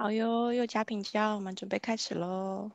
好哟，佑家品家，我们准备开始喽。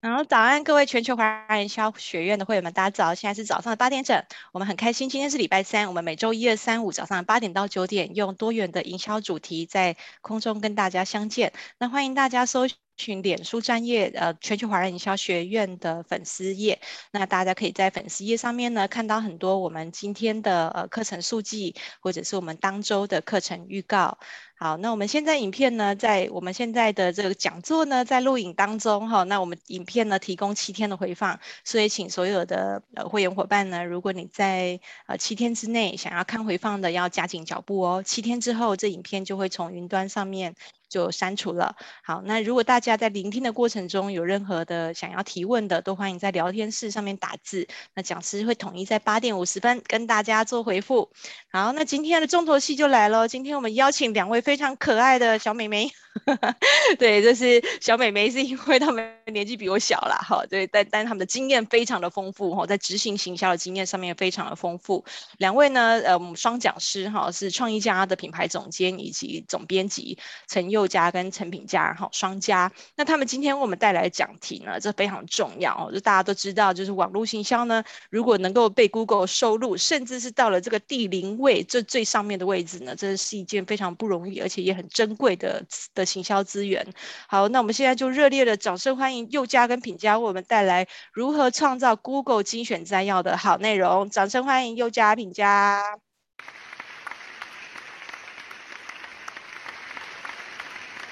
然后早安，各位全球华人营销学院的会员们，大家早！现在是早上的八点整，我们很开心，今天是礼拜三，我们每周一、二、三、五早上八点到九点，用多元的营销主题在空中跟大家相见。那欢迎大家搜群脸书专业，呃，全球华人营销学院的粉丝页。那大家可以在粉丝页上面呢，看到很多我们今天的呃课程数据，或者是我们当周的课程预告。好，那我们现在影片呢，在我们现在的这个讲座呢，在录影当中哈。那我们影片呢，提供七天的回放，所以请所有的呃会员伙伴呢，如果你在呃七天之内想要看回放的，要加紧脚步哦。七天之后，这影片就会从云端上面。就删除了。好，那如果大家在聆听的过程中有任何的想要提问的，都欢迎在聊天室上面打字。那讲师会统一在八点五十分跟大家做回复。好，那今天的重头戏就来了。今天我们邀请两位非常可爱的小美眉。对，这是小美眉，是因为她们年纪比我小啦。哈。对，但但她们的经验非常的丰富哈，在执行行销的经验上面非常的丰富。两位呢，呃，我们双讲师哈，是创意家的品牌总监以及总编辑陈佑嘉跟陈品佳哈，双家。那他们今天我们带来的讲题呢，这非常重要哦，就大家都知道，就是网络行销呢，如果能够被 Google 收录，甚至是到了这个第零位，这最上面的位置呢，这是一件非常不容易，而且也很珍贵的的。行销资源，好，那我们现在就热烈的掌声欢迎佑嘉跟品佳为我们带来如何创造 Google 精选摘要的好内容。掌声欢迎佑嘉、品佳。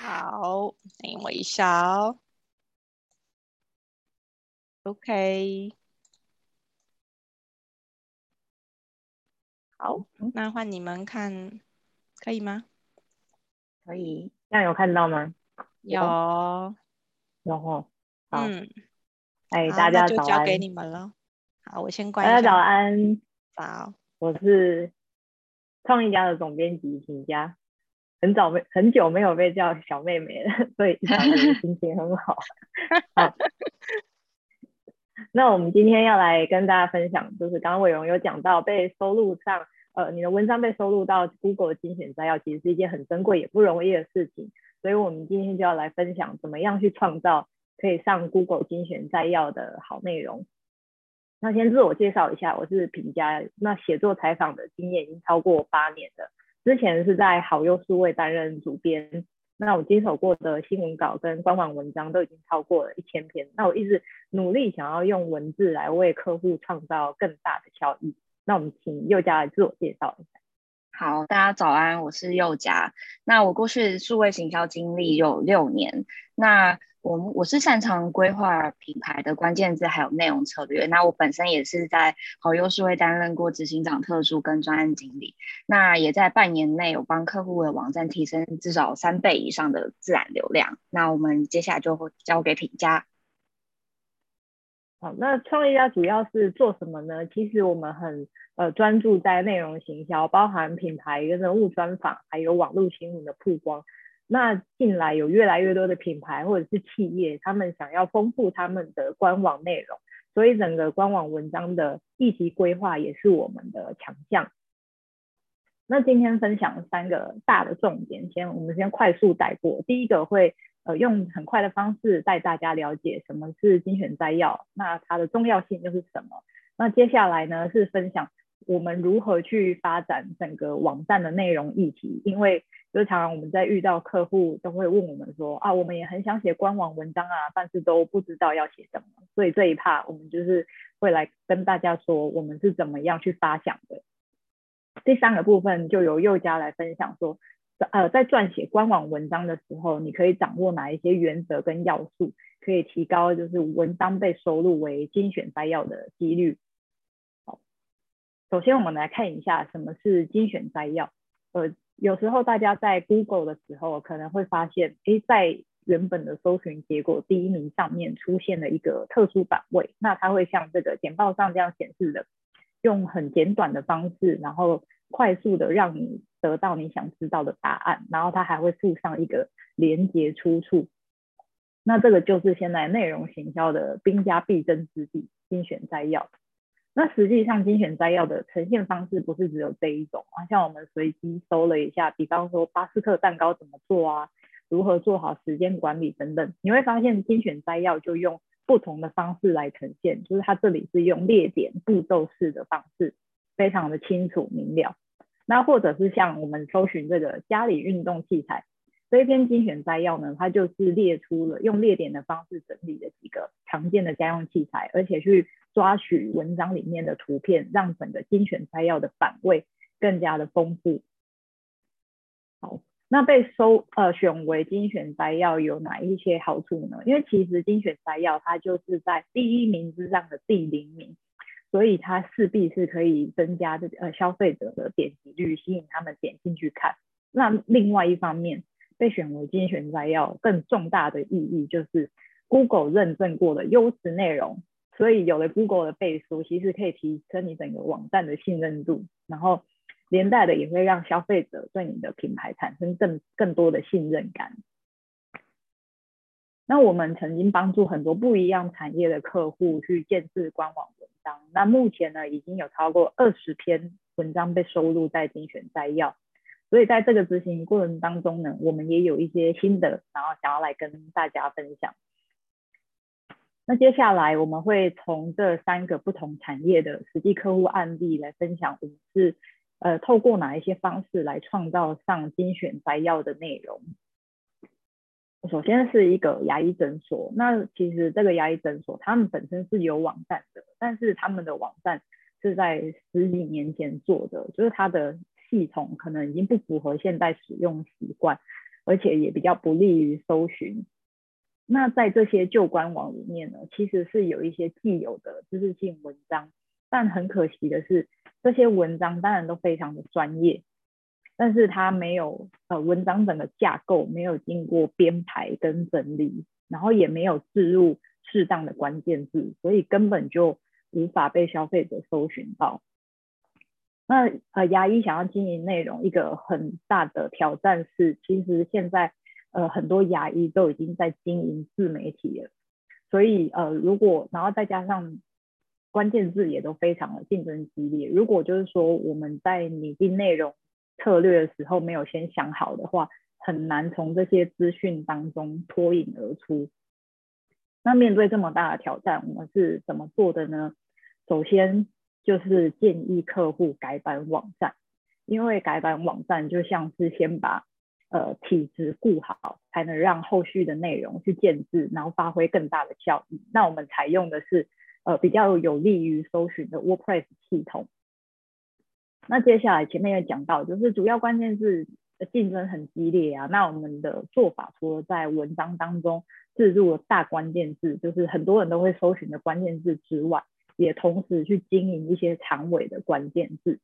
好，等我一下哦。OK，好，那换你们看，可以吗？可以。这样有看到吗？有，有吼。好，嗯，哎，大家早安。就交给你们了。好，我先关。大家早安。早。我是创意家的总编辑秦佳，很早没很久没有被叫小妹妹了，所以心情很好。好。那我们今天要来跟大家分享，就是刚刚伟荣有讲到被收录上。呃，你的文章被收录到 Google 精选摘要，其实是一件很珍贵也不容易的事情。所以，我们今天就要来分享怎么样去创造可以上 Google 精选摘要的好内容。那先自我介绍一下，我是品佳。那写作采访的经验已经超过八年了，之前是在好优数位担任主编。那我经手过的新闻稿跟官网文章都已经超过了一千篇。那我一直努力想要用文字来为客户创造更大的效益。那我们请佑嘉来自我介绍一下。好，大家早安，我是佑嘉。那我过去数位行销经历有六年。那我我是擅长规划品牌的关键字还有内容策略。那我本身也是在好优数位担任过执行长特助跟专案经理。那也在半年内有帮客户的网站提升至少三倍以上的自然流量。那我们接下来就会交给品佳。好，那创业家主要是做什么呢？其实我们很呃专注在内容行销，包含品牌跟人物专访，还有网络新闻的曝光。那近来有越来越多的品牌或者是企业，他们想要丰富他们的官网内容，所以整个官网文章的议题规划也是我们的强项。那今天分享三个大的重点，先我们先快速带过。第一个会。呃，用很快的方式带大家了解什么是精选摘要，那它的重要性又是什么？那接下来呢是分享我们如何去发展整个网站的内容议题，因为就是常常我们在遇到客户都会问我们说啊，我们也很想写官网文章啊，但是都不知道要写什么，所以这一趴我们就是会来跟大家说我们是怎么样去发想的。第三个部分就由佑佳来分享说。呃，在撰写官网文章的时候，你可以掌握哪一些原则跟要素，可以提高就是文章被收录为精选摘要的几率。好，首先我们来看一下什么是精选摘要。呃，有时候大家在 Google 的时候，可能会发现，诶，在原本的搜寻结果第一名上面出现了一个特殊版位，那它会像这个简报上这样显示的，用很简短的方式，然后快速的让你。得到你想知道的答案，然后它还会附上一个连接出处。那这个就是现在内容行销的兵家必争之地——精选摘要。那实际上精选摘要的呈现方式不是只有这一种啊，像我们随机搜了一下，比方说巴斯克蛋糕怎么做啊，如何做好时间管理等等，你会发现精选摘要就用不同的方式来呈现，就是它这里是用列点步骤式的方式，非常的清楚明了。那或者是像我们搜寻这个家里运动器材。这一篇精选摘要呢，它就是列出了用列点的方式整理的几个常见的家用器材，而且去抓取文章里面的图片，让整个精选摘要的版位更加的丰富。好，那被收呃选为精选摘要有哪一些好处呢？因为其实精选摘要它就是在第一名之上的第零名，所以它势必是可以增加这呃消费者的点击率，吸引他们点进去看。那另外一方面，被选为精选摘要，更重大的意义就是 Google 认证过的优质内容，所以有了 Google 的背书，其实可以提升你整个网站的信任度，然后连带的也会让消费者对你的品牌产生更更多的信任感。那我们曾经帮助很多不一样产业的客户去建设官网那目前呢，已经有超过二十篇文章被收录在精选摘要。所以在这个执行过程当中呢，我们也有一些心得，然后想要来跟大家分享。那接下来我们会从这三个不同产业的实际客户案例来分享，我们是呃透过哪一些方式来创造上精选摘要的内容。首先是一个牙医诊所，那其实这个牙医诊所他们本身是有网站的，但是他们的网站是在十几年前做的，就是它的。系统可能已经不符合现在使用习惯，而且也比较不利于搜寻。那在这些旧官网里面呢，其实是有一些既有的知识性文章，但很可惜的是，这些文章当然都非常的专业，但是它没有呃文章整个架构没有经过编排跟整理，然后也没有置入适当的关键字，所以根本就无法被消费者搜寻到。那呃，牙医想要经营内容，一个很大的挑战是，其实现在呃很多牙医都已经在经营自媒体了，所以呃如果然后再加上关键字也都非常的竞争激烈，如果就是说我们在拟定内容策略的时候没有先想好的话，很难从这些资讯当中脱颖而出。那面对这么大的挑战，我们是怎么做的呢？首先。就是建议客户改版网站，因为改版网站就像是先把呃体质顾好，才能让后续的内容去建置，然后发挥更大的效益。那我们采用的是呃比较有利于搜寻的 WordPress 系统。那接下来前面也讲到，就是主要关键字竞争很激烈啊。那我们的做法除了在文章当中置入了大关键字，就是很多人都会搜寻的关键字之外。也同时去经营一些长尾的关键字，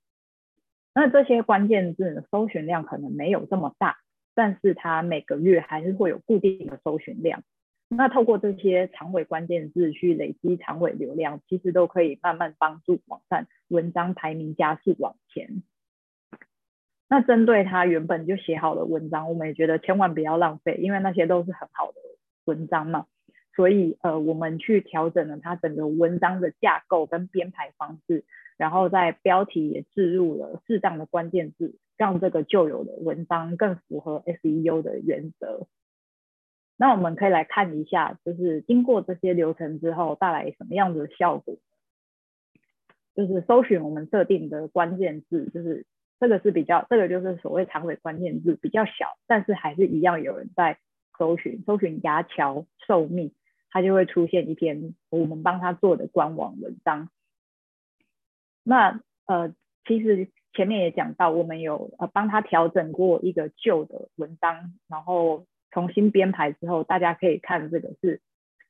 那这些关键字，搜寻量可能没有这么大，但是它每个月还是会有固定的搜寻量。那透过这些长尾关键字去累积长尾流量，其实都可以慢慢帮助网站文章排名加速往前。那针对他原本就写好的文章，我们也觉得千万不要浪费，因为那些都是很好的文章嘛。所以，呃，我们去调整了它整个文章的架构跟编排方式，然后在标题也置入了适当的关键字，让这个旧有的文章更符合 SEO 的原则。那我们可以来看一下，就是经过这些流程之后带来什么样子的效果。就是搜寻我们设定的关键字，就是这个是比较，这个就是所谓长尾关键字比较小，但是还是一样有人在搜寻，搜寻牙桥寿命。它就会出现一篇我们帮他做的官网文章。那呃，其实前面也讲到，我们有呃帮他调整过一个旧的文章，然后重新编排之后，大家可以看这个是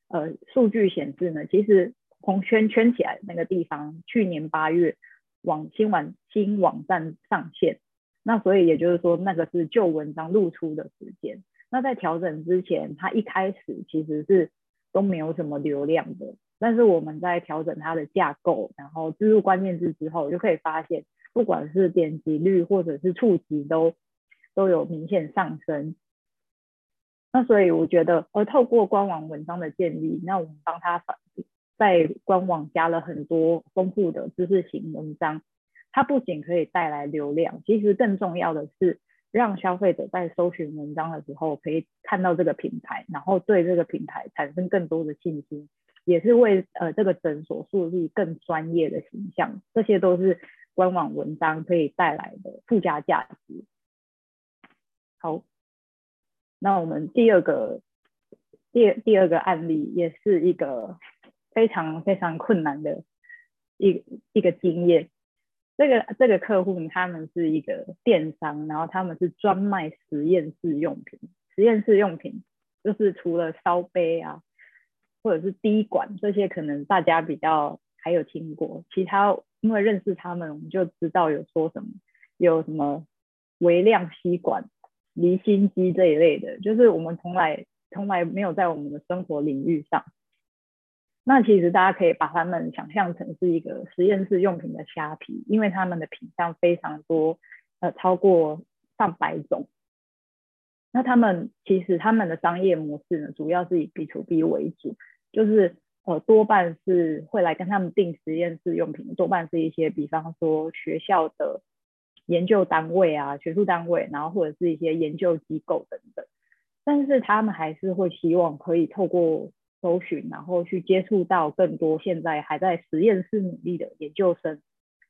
呃数据显示呢，其实红圈圈起来那个地方，去年八月网新网新网站上线，那所以也就是说，那个是旧文章露出的时间。那在调整之前，它一开始其实是。都没有什么流量的，但是我们在调整它的架构，然后置入关键字之后，就可以发现，不管是点击率或者是触及都都有明显上升。那所以我觉得，而透过官网文章的建立，那我们帮他反在官网加了很多丰富的知识型文章，它不仅可以带来流量，其实更重要的是让消费者在搜寻文章的时候可以看到这个品牌，然后对这个品牌产生更多的信心，也是为呃这个诊所树立更专业的形象。这些都是官网文章可以带来的附加价值。好，那我们第二个第第二个案例也是一个。非常非常困难的一一个经验。这个这个客户他们是一个电商，然后他们是专卖实验室用品。实验室用品就是除了烧杯啊，或者是滴管这些，可能大家比较还有听过。其他因为认识他们，我们就知道有说什么，有什么微量吸管、离心机这一类的，就是我们从来从来没有在我们的生活领域上。那其实大家可以把他们想象成是一个实验室用品的虾皮，因为他们的品项非常多，呃，超过上百种。那他们其实他们的商业模式呢，主要是以 B to B 为主，就是呃多半是会来跟他们订实验室用品，多半是一些比方说学校的研究单位啊、学术单位，然后或者是一些研究机构等等。但是他们还是会希望可以透过搜寻，然后去接触到更多现在还在实验室努力的研究生，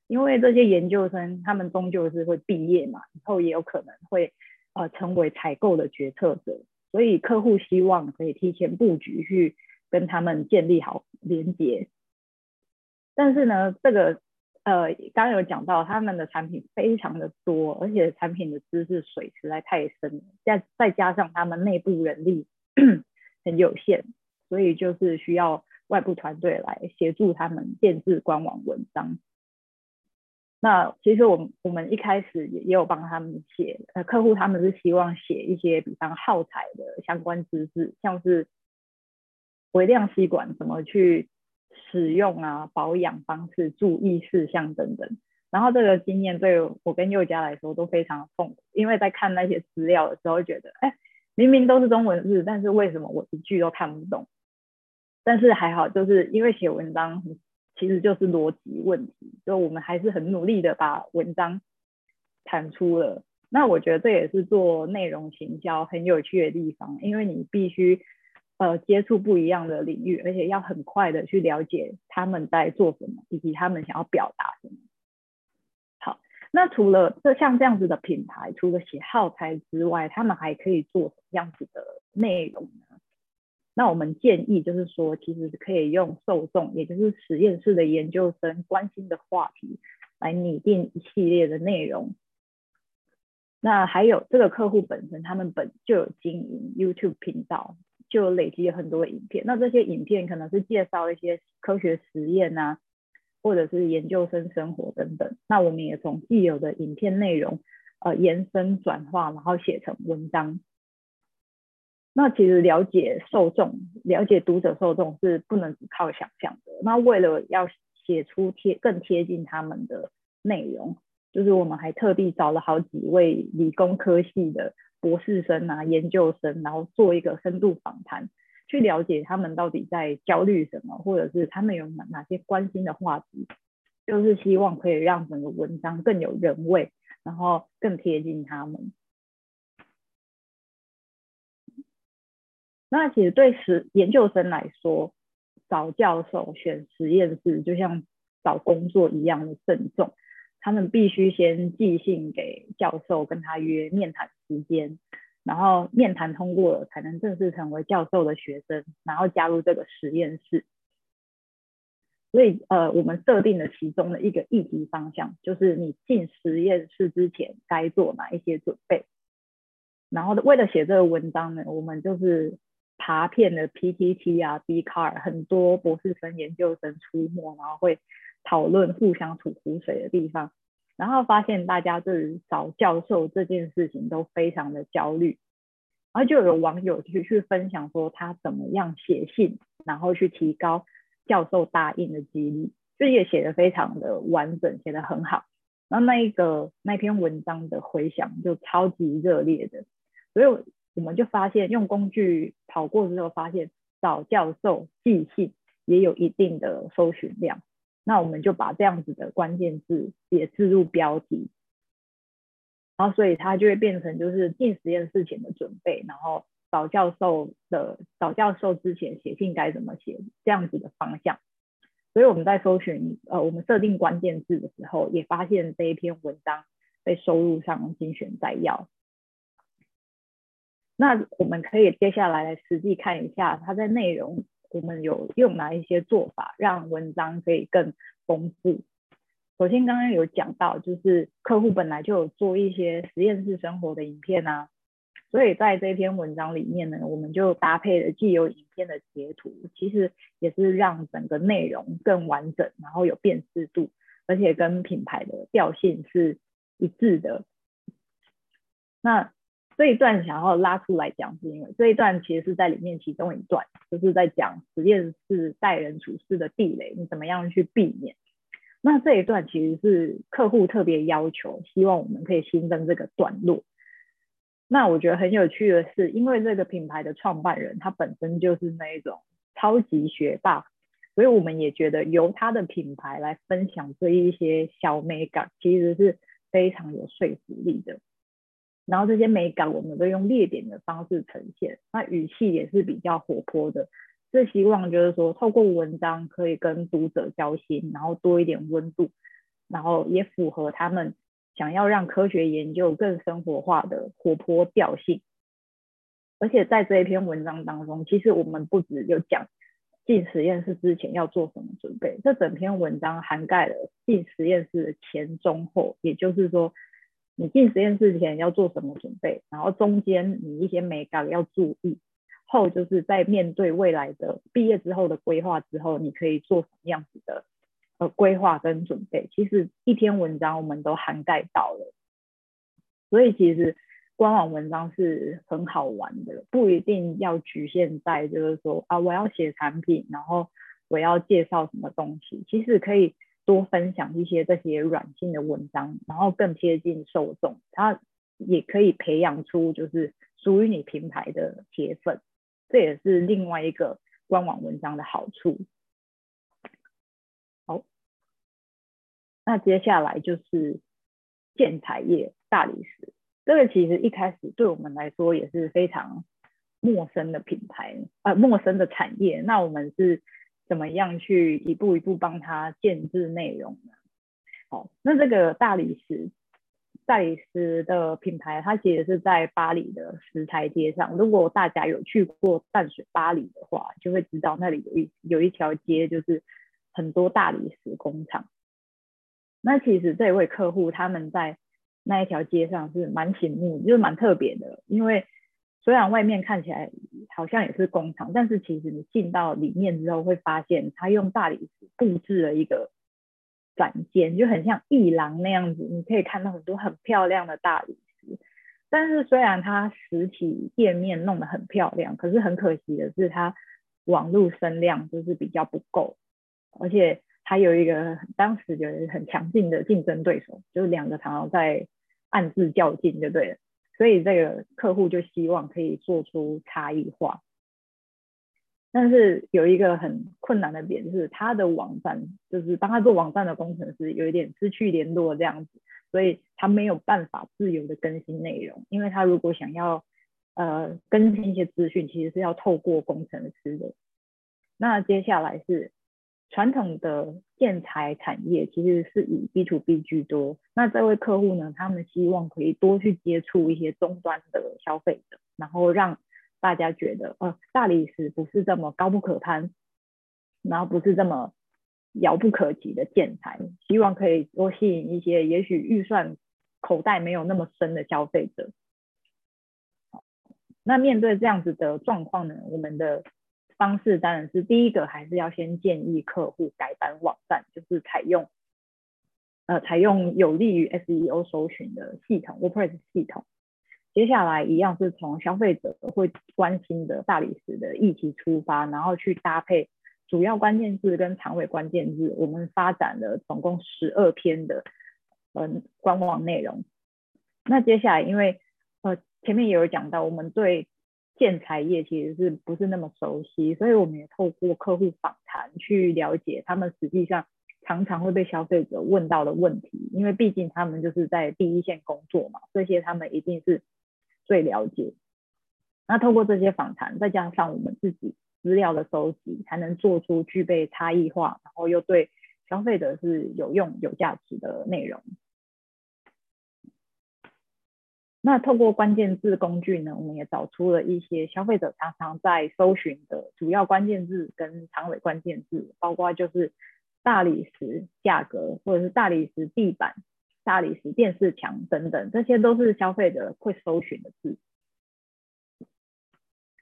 因为这些研究生他们终究是会毕业嘛，以后也有可能会呃成为采购的决策者，所以客户希望可以提前布局去跟他们建立好连接。但是呢，这个呃刚刚有讲到他们的产品非常的多，而且产品的知识水实在太深了，再再加上他们内部人力 很有限。所以就是需要外部团队来协助他们建制官网文章。那其实我们我们一开始也也有帮他们写，呃，客户他们是希望写一些比方耗材的相关知识，像是微量吸管怎么去使用啊，保养方式、注意事项等等。然后这个经验对我跟宥佳来说都非常痛苦，因为在看那些资料的时候觉得，哎，明明都是中文字，但是为什么我一句都看不懂？但是还好，就是因为写文章其实就是逻辑问题，所以我们还是很努力的把文章产出了。那我觉得这也是做内容行销很有趣的地方，因为你必须呃接触不一样的领域，而且要很快的去了解他们在做什么，以及他们想要表达什么。好，那除了这像这样子的品牌，除了写耗材之外，他们还可以做什么样子的内容呢？那我们建议就是说，其实可以用受众，也就是实验室的研究生关心的话题，来拟定一系列的内容。那还有这个客户本身，他们本就有经营 YouTube 频道，就累积了很多影片。那这些影片可能是介绍一些科学实验啊，或者是研究生生活等等。那我们也从既有的影片内容，呃，延伸转化，然后写成文章。那其实了解受众、了解读者受众是不能只靠想象的。那为了要写出贴更贴近他们的内容，就是我们还特地找了好几位理工科系的博士生啊、研究生，然后做一个深度访谈，去了解他们到底在焦虑什么，或者是他们有哪哪些关心的话题，就是希望可以让整个文章更有人味，然后更贴近他们。那其实对实研究生来说，找教授选实验室就像找工作一样的慎重。他们必须先寄信给教授，跟他约面谈时间，然后面谈通过了，才能正式成为教授的学生，然后加入这个实验室。所以，呃，我们设定了其中的一个议题方向，就是你进实验室之前该做哪一些准备。然后，为了写这个文章呢，我们就是。爬遍了 PTT 啊，Bcar 很多博士生、研究生出没，然后会讨论互相吐苦水的地方，然后发现大家对于找教授这件事情都非常的焦虑，然后就有网友去去分享说他怎么样写信，然后去提高教授答应的几率，就也写得非常的完整，写得很好，然后那一个那篇文章的回响就超级热烈的，所以。我们就发现，用工具跑过之后，发现找教授寄信也有一定的搜寻量。那我们就把这样子的关键字也置入标题，然后所以它就会变成就是进实验室前的准备，然后找教授的找教授之前写信该怎么写这样子的方向。所以我们在搜寻呃我们设定关键字的时候，也发现这一篇文章被收录上精选摘要。那我们可以接下来来实际看一下它在内容。我们有用哪一些做法，让文章可以更丰富？首先，刚刚有讲到，就是客户本来就有做一些实验室生活的影片啊，所以在这篇文章里面呢，我们就搭配了既有影片的截图，其实也是让整个内容更完整，然后有辨识度，而且跟品牌的调性是一致的。那这一段想要拉出来讲，是因为这一段其实是在里面其中一段，就是在讲实验室待人处事的地雷，你怎么样去避免？那这一段其实是客户特别要求，希望我们可以新增这个段落。那我觉得很有趣的是，因为这个品牌的创办人他本身就是那一种超级学霸，所以我们也觉得由他的品牌来分享这一些小美感，其实是非常有说服力的。然后这些美感，我们都用列点的方式呈现，那语气也是比较活泼的。是希望就是说，透过文章可以跟读者交心，然后多一点温度，然后也符合他们想要让科学研究更生活化的活泼调性。而且在这一篇文章当中，其实我们不只有讲进实验室之前要做什么准备，这整篇文章涵盖了进实验室的前、中、后，也就是说。你进实验室前要做什么准备？然后中间你一些美感要注意，后就是在面对未来的毕业之后的规划之后，你可以做什么样子的呃规划跟准备？其实一篇文章我们都涵盖到了，所以其实官网文章是很好玩的，不一定要局限在就是说啊我要写产品，然后我要介绍什么东西，其实可以。多分享一些这些软性的文章，然后更贴近受众，它也可以培养出就是属于你品牌的铁粉，这也是另外一个官网文章的好处。好，那接下来就是建材业大理石，这个其实一开始对我们来说也是非常陌生的品牌，呃，陌生的产业。那我们是。怎么样去一步一步帮他建置内容呢？好，那这个大理石，大理石的品牌，它其实是在巴黎的石台街上。如果大家有去过淡水巴黎的话，就会知道那里有一有一条街，就是很多大理石工厂。那其实这位客户他们在那一条街上是蛮醒目，就是蛮特别的，因为。虽然外面看起来好像也是工厂，但是其实你进到里面之后，会发现他用大理石布置了一个展间，就很像艺廊那样子。你可以看到很多很漂亮的大理石。但是虽然它实体店面弄得很漂亮，可是很可惜的是，它网络声量就是比较不够，而且还有一个当时有一个很强劲的竞争对手，就是两个常常在暗自较劲，就对了。所以这个客户就希望可以做出差异化，但是有一个很困难的点，就是他的网站，就是帮他做网站的工程师有一点失去联络这样子，所以他没有办法自由的更新内容，因为他如果想要呃更新一些资讯，其实是要透过工程师的。那接下来是。传统的建材产业其实是以 B to B 居多。那这位客户呢，他们希望可以多去接触一些终端的消费者，然后让大家觉得，呃，大理石不是这么高不可攀，然后不是这么遥不可及的建材。希望可以多吸引一些也许预算口袋没有那么深的消费者。那面对这样子的状况呢，我们的。方式当然是第一个，还是要先建议客户改版网站，就是采用呃采用有利于 SEO 搜寻的系统 WordPress 系统。接下来一样是从消费者会关心的大理石的议题出发，然后去搭配主要关键字跟长尾关键字。我们发展了总共十二篇的嗯、呃、官网内容。那接下来因为呃前面也有讲到，我们对建材业其实是不是那么熟悉，所以我们也透过客户访谈去了解他们实际上常常会被消费者问到的问题，因为毕竟他们就是在第一线工作嘛，这些他们一定是最了解。那透过这些访谈，再加上我们自己资料的收集，才能做出具备差异化，然后又对消费者是有用、有价值的内容。那透过关键字工具呢，我们也找出了一些消费者常常在搜寻的主要关键字跟长尾关键字，包括就是大理石价格，或者是大理石地板、大理石电视墙等等，这些都是消费者会搜寻的字。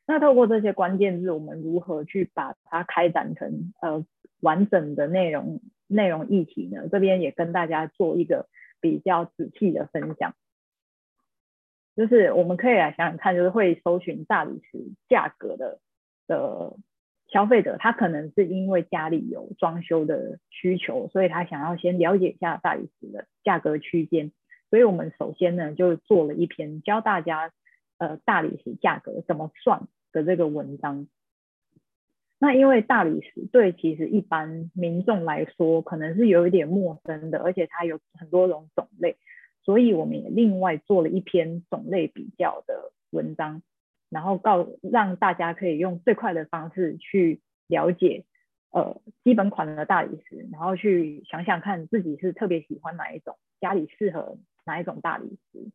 那透过这些关键字，我们如何去把它开展成呃完整的内容内容议题呢？这边也跟大家做一个比较仔细的分享。就是我们可以来想想看，就是会搜寻大理石价格的的消费者，他可能是因为家里有装修的需求，所以他想要先了解一下大理石的价格区间。所以我们首先呢，就做了一篇教大家呃大理石价格怎么算的这个文章。那因为大理石对其实一般民众来说，可能是有一点陌生的，而且它有很多种种类。所以我们也另外做了一篇种类比较的文章，然后告让大家可以用最快的方式去了解呃基本款的大理石，然后去想想看自己是特别喜欢哪一种，家里适合哪一种大理石。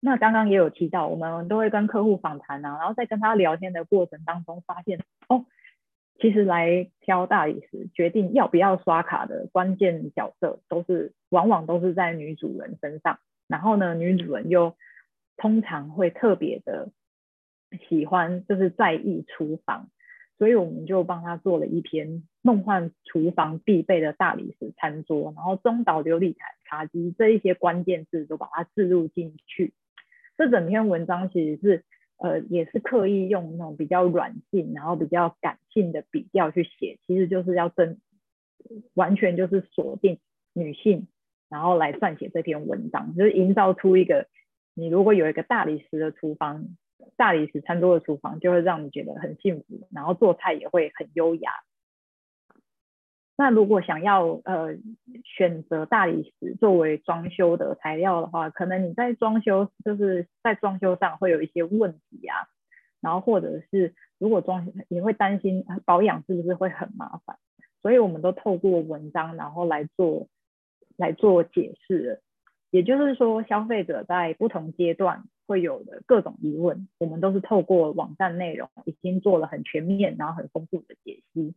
那刚刚也有提到，我们都会跟客户访谈啊，然后在跟他聊天的过程当中发现哦。其实来挑大理石，决定要不要刷卡的关键角色，都是往往都是在女主人身上。然后呢，女主人又通常会特别的喜欢，就是在意厨房，所以我们就帮她做了一篇梦幻厨房必备的大理石餐桌，然后中岛琉璃台茶几这一些关键字都把它置入进去。这整篇文章其实是。呃，也是刻意用那种比较软性，然后比较感性的笔调去写，其实就是要真，完全就是锁定女性，然后来撰写这篇文章，就是营造出一个，你如果有一个大理石的厨房，大理石餐桌的厨房，就会让你觉得很幸福，然后做菜也会很优雅。那如果想要呃选择大理石作为装修的材料的话，可能你在装修就是在装修上会有一些问题啊，然后或者是如果装修你会担心保养是不是会很麻烦，所以我们都透过文章然后来做来做解释，也就是说消费者在不同阶段会有的各种疑问，我们都是透过网站内容已经做了很全面然后很丰富的解析。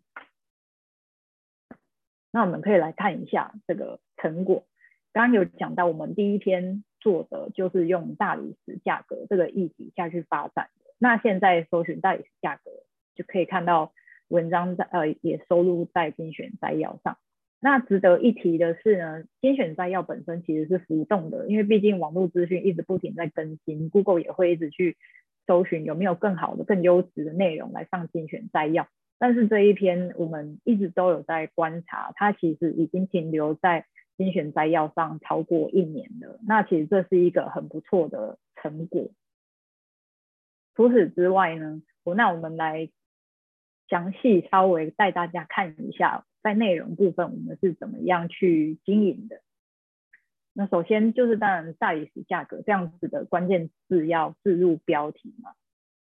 那我们可以来看一下这个成果。刚刚有讲到，我们第一篇做的就是用大理石价格这个议题下去发展的。那现在搜寻大理石价格，就可以看到文章在呃也收录在精选摘要上。那值得一提的是呢，精选摘要本身其实是浮动的，因为毕竟网络资讯一直不停在更新，Google 也会一直去搜寻有没有更好的、更优质的内容来上精选摘要。但是这一篇我们一直都有在观察，它其实已经停留在精选摘要上超过一年了。那其实这是一个很不错的成果。除此之外呢，我那我们来详细稍微带大家看一下，在内容部分我们是怎么样去经营的。那首先就是当然大理石价格这样子的关键字要置入标题嘛。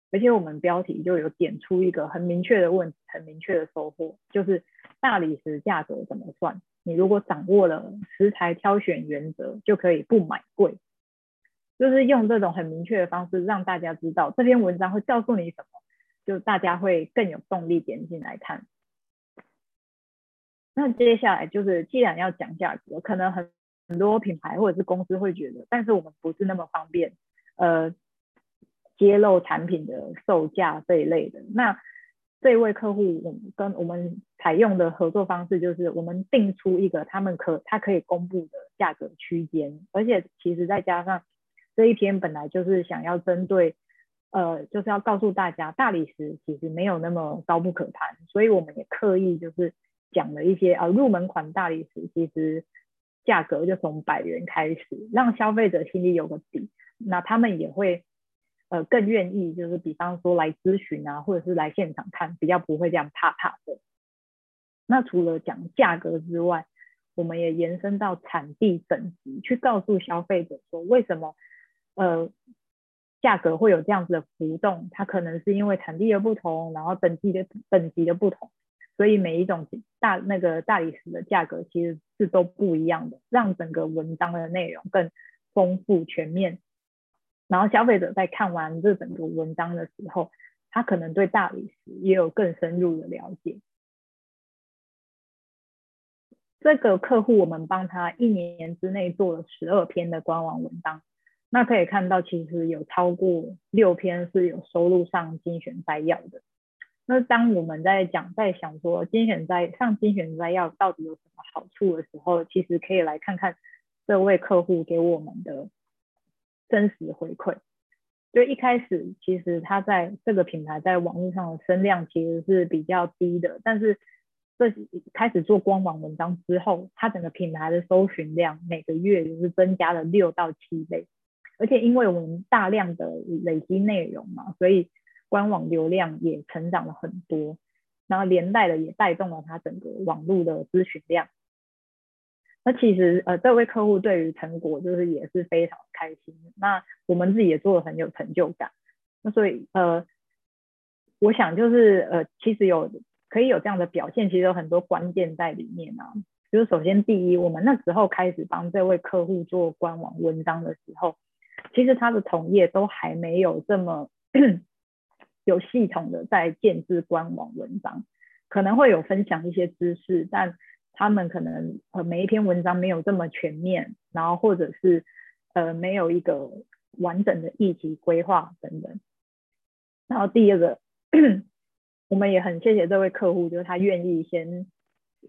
而且我们标题就有点出一个很明确的问题，很明确的收获，就是大理石价格怎么算？你如果掌握了食材挑选原则，就可以不买贵。就是用这种很明确的方式，让大家知道这篇文章会告诉你什么，就大家会更有动力点进来看。那接下来就是，既然要讲价格，可能很很多品牌或者是公司会觉得，但是我们不是那么方便，呃。揭露产品的售价这一类的，那这位客户，我们跟我们采用的合作方式就是，我们定出一个他们可他可以公布的价格区间，而且其实再加上这一篇本来就是想要针对，呃，就是要告诉大家大理石其实没有那么高不可攀，所以我们也刻意就是讲了一些啊入门款大理石其实价格就从百元开始，让消费者心里有个底，那他们也会。呃更愿意，就是比方说来咨询啊，或者是来现场看，比较不会这样怕怕的。那除了讲价格之外，我们也延伸到产地等级，去告诉消费者说，为什么呃价格会有这样子的浮动？它可能是因为产地的不同，然后等级的等级的不同，所以每一种大那个大理石的价格其实是都不一样的，让整个文章的内容更丰富全面。然后消费者在看完这整个文章的时候，他可能对大理石也有更深入的了解。这个客户，我们帮他一年之内做了十二篇的官网文章，那可以看到，其实有超过六篇是有收录上精选摘要的。那当我们在讲，在想说精选摘上精选摘要到底有什么好处的时候，其实可以来看看这位客户给我们的真实回馈。就一开始，其实他在这个品牌在网络上的声量其实是比较低的，但是。这开始做官网文章之后，它整个品牌的搜寻量每个月就是增加了六到七倍，而且因为我们大量的累积内容嘛，所以官网流量也成长了很多，然后连带的也带动了它整个网络的咨询量。那其实呃，这位客户对于成果就是也是非常开心，那我们自己也做得很有成就感。那所以呃，我想就是呃，其实有。可以有这样的表现，其实有很多关键在里面啊。就是首先，第一，我们那时候开始帮这位客户做官网文章的时候，其实他的同业都还没有这么 有系统的在建置官网文章，可能会有分享一些知识，但他们可能呃每一篇文章没有这么全面，然后或者是呃没有一个完整的议题规划等等。然后第二个。我们也很谢谢这位客户，就是他愿意先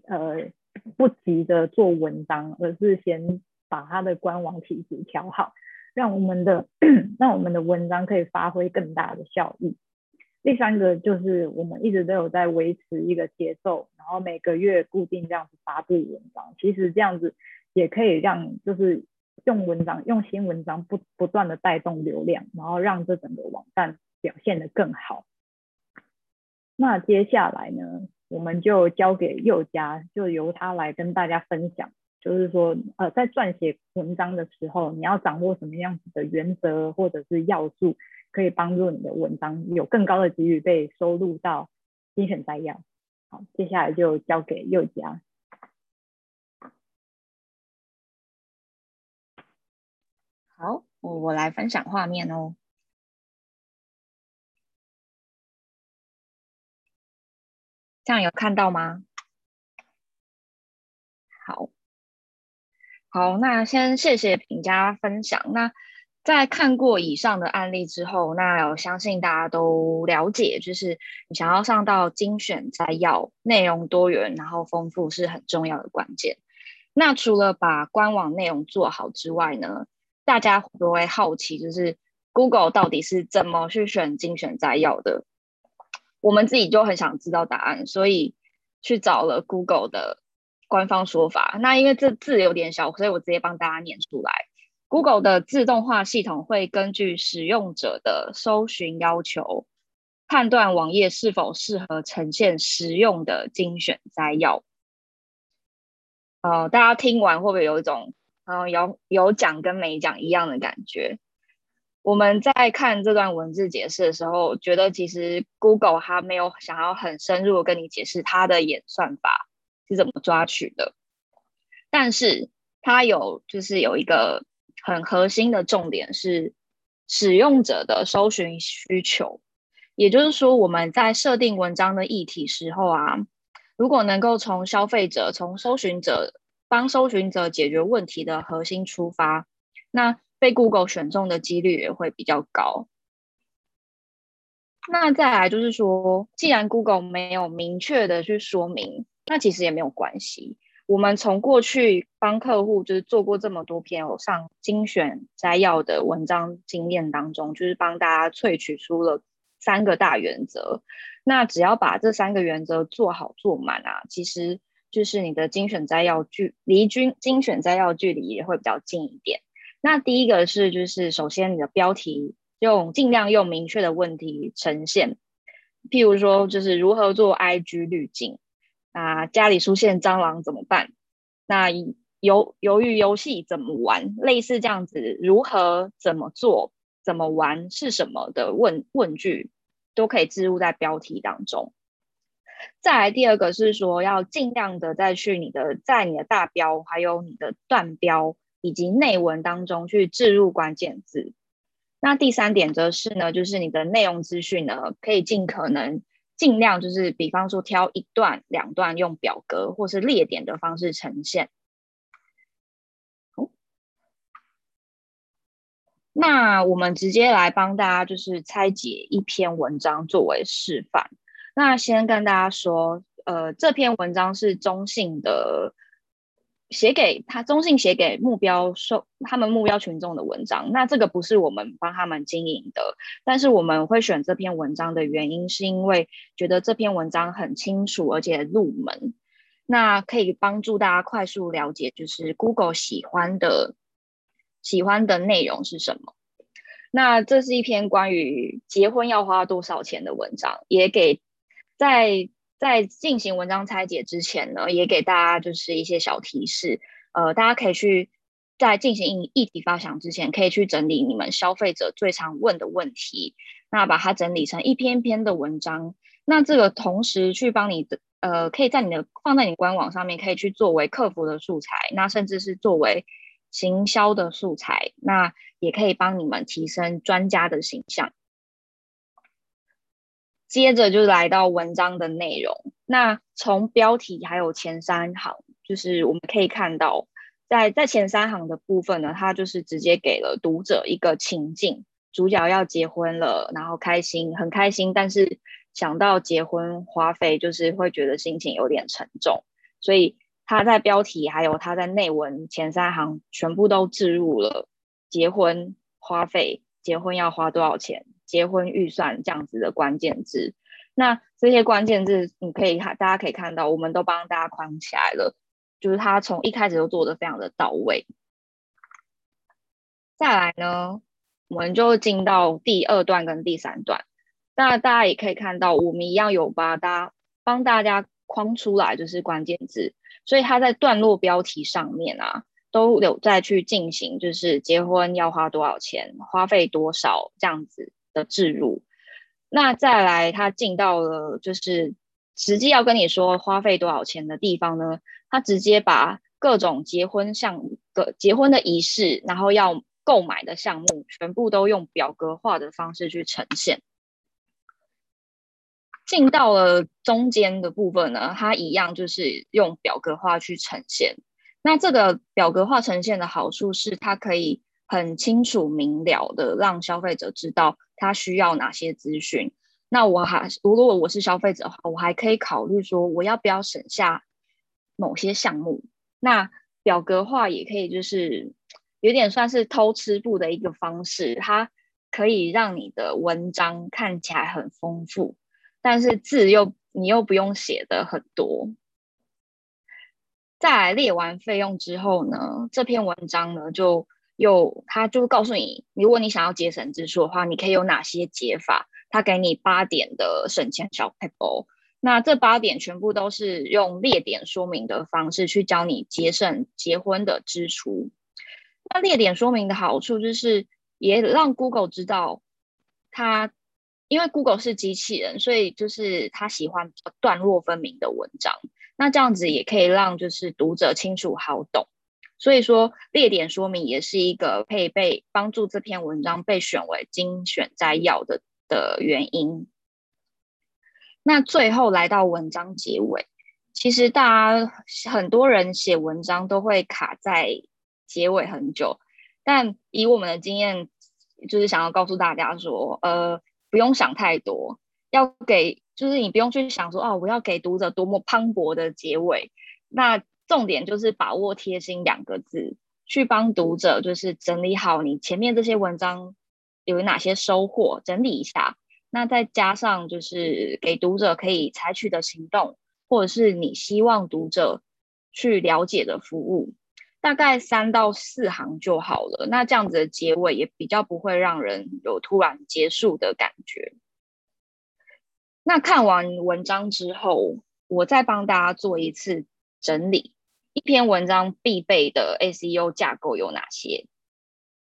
呃不急着做文章，而是先把他的官网体质调好，让我们的 让我们的文章可以发挥更大的效益。第三个就是我们一直都有在维持一个节奏，然后每个月固定这样子发布文章。其实这样子也可以让就是用文章用新文章不不断的带动流量，然后让这整个网站表现得更好。那接下来呢，我们就交给宥嘉，就由他来跟大家分享，就是说，呃，在撰写文章的时候，你要掌握什么样子的原则或者是要素，可以帮助你的文章有更高的几率被收录到精选摘要。好，接下来就交给宥嘉。好，我我来分享画面哦。这样有看到吗？好，好，那先谢谢品家分享。那在看过以上的案例之后，那我相信大家都了解，就是你想要上到精选摘要，内容多元，然后丰富是很重要的关键。那除了把官网内容做好之外呢，大家会不会好奇，就是 Google 到底是怎么去选精选摘要的？我们自己就很想知道答案，所以去找了 Google 的官方说法。那因为这字有点小，所以我直接帮大家念出来。Google 的自动化系统会根据使用者的搜寻要求，判断网页是否适合呈现实用的精选摘要。呃，大家听完会不会有一种，嗯、有有讲跟没讲一样的感觉？我们在看这段文字解释的时候，觉得其实 Google 它没有想要很深入的跟你解释它的演算法是怎么抓取的，但是它有就是有一个很核心的重点是使用者的搜寻需求，也就是说我们在设定文章的议题时候啊，如果能够从消费者、从搜寻者帮搜寻者解决问题的核心出发，那。被 Google 选中的几率也会比较高。那再来就是说，既然 Google 没有明确的去说明，那其实也没有关系。我们从过去帮客户就是做过这么多篇有上精选摘要的文章经验当中，就是帮大家萃取出了三个大原则。那只要把这三个原则做好做满啊，其实就是你的精选摘要距离均精选摘要距离也会比较近一点。那第一个是，就是首先你的标题用尽量用明确的问题呈现，譬如说就是如何做 IG 滤镜，那家里出现蟑螂怎么办？那鱿鱿鱼游戏怎么玩？类似这样子，如何怎么做？怎么玩？是什么的问问句都可以置入在标题当中。再来第二个是说，要尽量的再去你的在你的大标，还有你的段标以及内文当中去置入关键字。那第三点则是呢，就是你的内容资讯呢，可以尽可能尽量就是，比方说挑一段、两段用表格或是列点的方式呈现。那我们直接来帮大家就是拆解一篇文章作为示范。那先跟大家说，呃，这篇文章是中性的，写给他中信写给目标受他们目标群众的文章。那这个不是我们帮他们经营的，但是我们会选这篇文章的原因，是因为觉得这篇文章很清楚而且入门，那可以帮助大家快速了解，就是 Google 喜欢的喜欢的内容是什么。那这是一篇关于结婚要花多少钱的文章，也给。在在进行文章拆解之前呢，也给大家就是一些小提示，呃，大家可以去在进行议议题发想之前，可以去整理你们消费者最常问的问题，那把它整理成一篇篇的文章。那这个同时去帮你的，呃，可以在你的放在你官网上面，可以去作为客服的素材，那甚至是作为行销的素材，那也可以帮你们提升专家的形象。接着就来到文章的内容。那从标题还有前三行，就是我们可以看到，在在前三行的部分呢，它就是直接给了读者一个情境，主角要结婚了，然后开心，很开心，但是想到结婚花费，就是会觉得心情有点沉重。所以他在标题还有他在内文前三行全部都置入了结婚花费，结婚要花多少钱。结婚预算这样子的关键字，那这些关键字你可以看，大家可以看到，我们都帮大家框起来了，就是他从一开始都做得非常的到位。再来呢，我们就进到第二段跟第三段，那大家也可以看到，我们一样有把大家帮大家框出来，就是关键字，所以他在段落标题上面啊。都有再去进行，就是结婚要花多少钱，花费多少这样子的置入。那再来，他进到了就是实际要跟你说花费多少钱的地方呢？他直接把各种结婚项目的结婚的仪式，然后要购买的项目，全部都用表格化的方式去呈现。进到了中间的部分呢，他一样就是用表格化去呈现。那这个表格化呈现的好处是，它可以很清楚明了的让消费者知道他需要哪些资讯。那我还如果我是消费者的话，我还可以考虑说我要不要省下某些项目。那表格化也可以就是有点算是偷吃步的一个方式，它可以让你的文章看起来很丰富，但是字又你又不用写的很多。在列完费用之后呢，这篇文章呢就又他就告诉你，如果你想要节省支出的话，你可以有哪些解法？他给你八点的省钱小撇步，那这八点全部都是用列点说明的方式去教你节省结婚的支出。那列点说明的好处就是也让 Google 知道，他因为 Google 是机器人，所以就是他喜欢段落分明的文章。那这样子也可以让就是读者清楚好懂，所以说列点说明也是一个配备帮助这篇文章被选为精选摘要的的原因。那最后来到文章结尾，其实大家很多人写文章都会卡在结尾很久，但以我们的经验，就是想要告诉大家说，呃，不用想太多，要给。就是你不用去想说哦，我要给读者多么磅礴的结尾。那重点就是把握贴心两个字，去帮读者就是整理好你前面这些文章有哪些收获，整理一下。那再加上就是给读者可以采取的行动，或者是你希望读者去了解的服务。大概三到四行就好了。那这样子的结尾也比较不会让人有突然结束的感觉。那看完文章之后，我再帮大家做一次整理。一篇文章必备的 SEO 架构有哪些？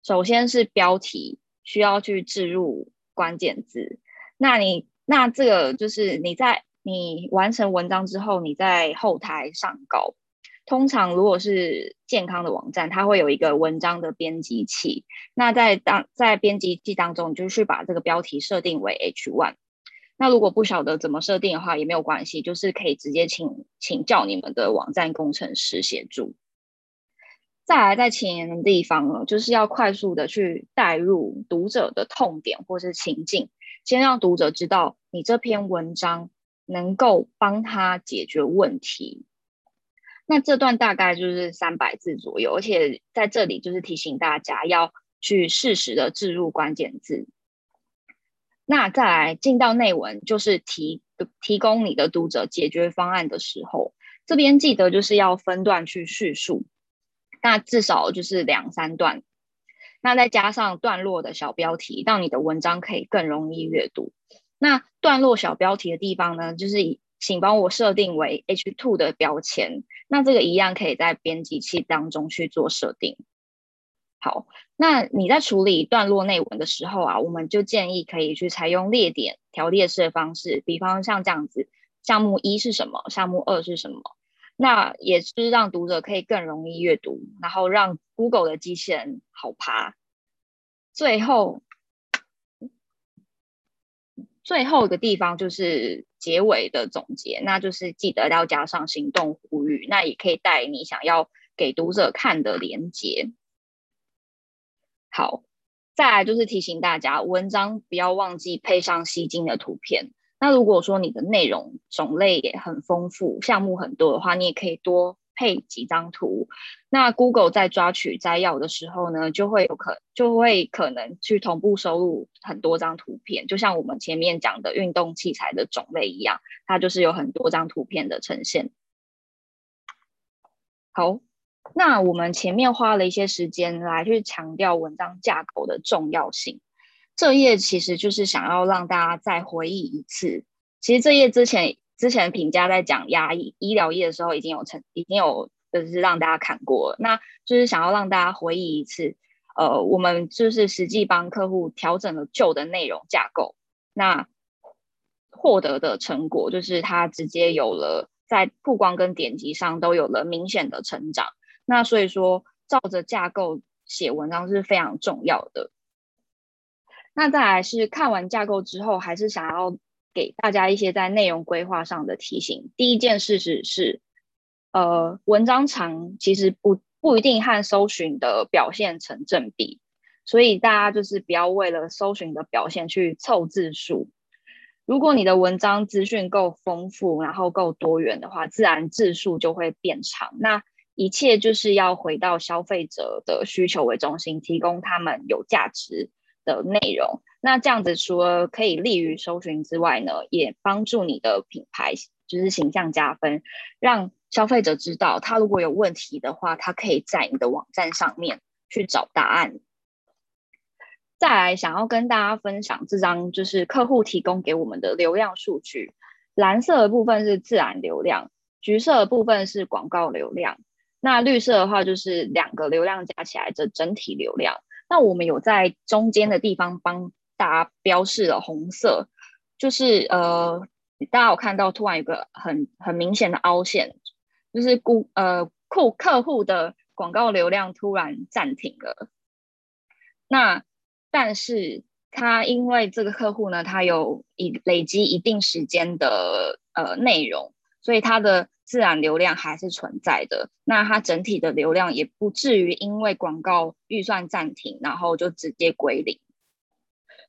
首先是标题，需要去置入关键字。那你那这个就是你在你完成文章之后，你在后台上稿。通常如果是健康的网站，它会有一个文章的编辑器。那在当在编辑器当中，你就去把这个标题设定为 H one。那如果不晓得怎么设定的话，也没有关系，就是可以直接请请教你们的网站工程师协助。再来，在前言的地方呢，就是要快速的去带入读者的痛点或是情境，先让读者知道你这篇文章能够帮他解决问题。那这段大概就是三百字左右，而且在这里就是提醒大家要去适时的置入关键字。那再来进到内文，就是提提供你的读者解决方案的时候，这边记得就是要分段去叙述，那至少就是两三段，那再加上段落的小标题，让你的文章可以更容易阅读。那段落小标题的地方呢，就是请帮我设定为 H2 的标签，那这个一样可以在编辑器当中去做设定。好，那你在处理段落内文的时候啊，我们就建议可以去采用列点条列式的方式，比方像这样子，项目一是什么，项目二是什么，那也是让读者可以更容易阅读，然后让 Google 的机器人好爬。最后，最后一个地方就是结尾的总结，那就是记得要加上行动呼吁，那也可以带你想要给读者看的连接。好，再来就是提醒大家，文章不要忘记配上吸睛的图片。那如果说你的内容种类也很丰富，项目很多的话，你也可以多配几张图。那 Google 在抓取摘要的时候呢，就会有可就会可能去同步收录很多张图片，就像我们前面讲的运动器材的种类一样，它就是有很多张图片的呈现。好。那我们前面花了一些时间来去强调文章架构的重要性，这页其实就是想要让大家再回忆一次。其实这页之前之前评价在讲牙医医疗业的时候，已经有成已经有就是让大家看过了，那就是想要让大家回忆一次。呃，我们就是实际帮客户调整了旧的内容架构，那获得的成果就是它直接有了在曝光跟点击上都有了明显的成长。那所以说，照着架构写文章是非常重要的。那再来是看完架构之后，还是想要给大家一些在内容规划上的提醒。第一件事是是，呃，文章长其实不不一定和搜寻的表现成正比，所以大家就是不要为了搜寻的表现去凑字数。如果你的文章资讯够丰富，然后够多元的话，自然字数就会变长。那一切就是要回到消费者的需求为中心，提供他们有价值的内容。那这样子除了可以利于搜寻之外呢，也帮助你的品牌就是形象加分，让消费者知道他如果有问题的话，他可以在你的网站上面去找答案。再来想要跟大家分享这张就是客户提供给我们的流量数据，蓝色的部分是自然流量，橘色的部分是广告流量。那绿色的话就是两个流量加起来的整体流量。那我们有在中间的地方帮大家标示了红色，就是呃，大家有看到突然有个很很明显的凹陷，就是顾呃库客户的广告流量突然暂停了。那但是他因为这个客户呢，他有一累积一定时间的呃内容，所以它的。自然流量还是存在的，那它整体的流量也不至于因为广告预算暂停，然后就直接归零。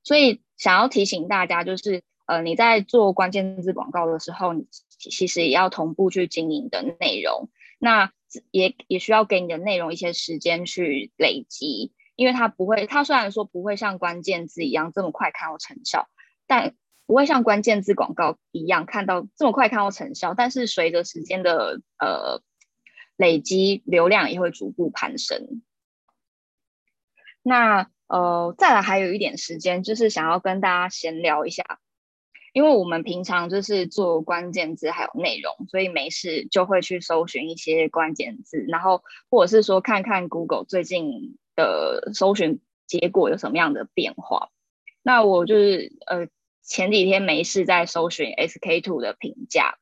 所以想要提醒大家，就是呃你在做关键字广告的时候，你其实也要同步去经营的内容，那也也需要给你的内容一些时间去累积，因为它不会，它虽然说不会像关键字一样这么快看到成效，但不会像关键字广告一样看到这么快看到成效，但是随着时间的呃累积流量也会逐步攀升。那呃，再来还有一点时间，就是想要跟大家闲聊一下，因为我们平常就是做关键字还有内容，所以没事就会去搜寻一些关键字，然后或者是说看看 Google 最近的搜寻结果有什么样的变化。那我就是呃前几天没事在搜寻 SK Two 的评价，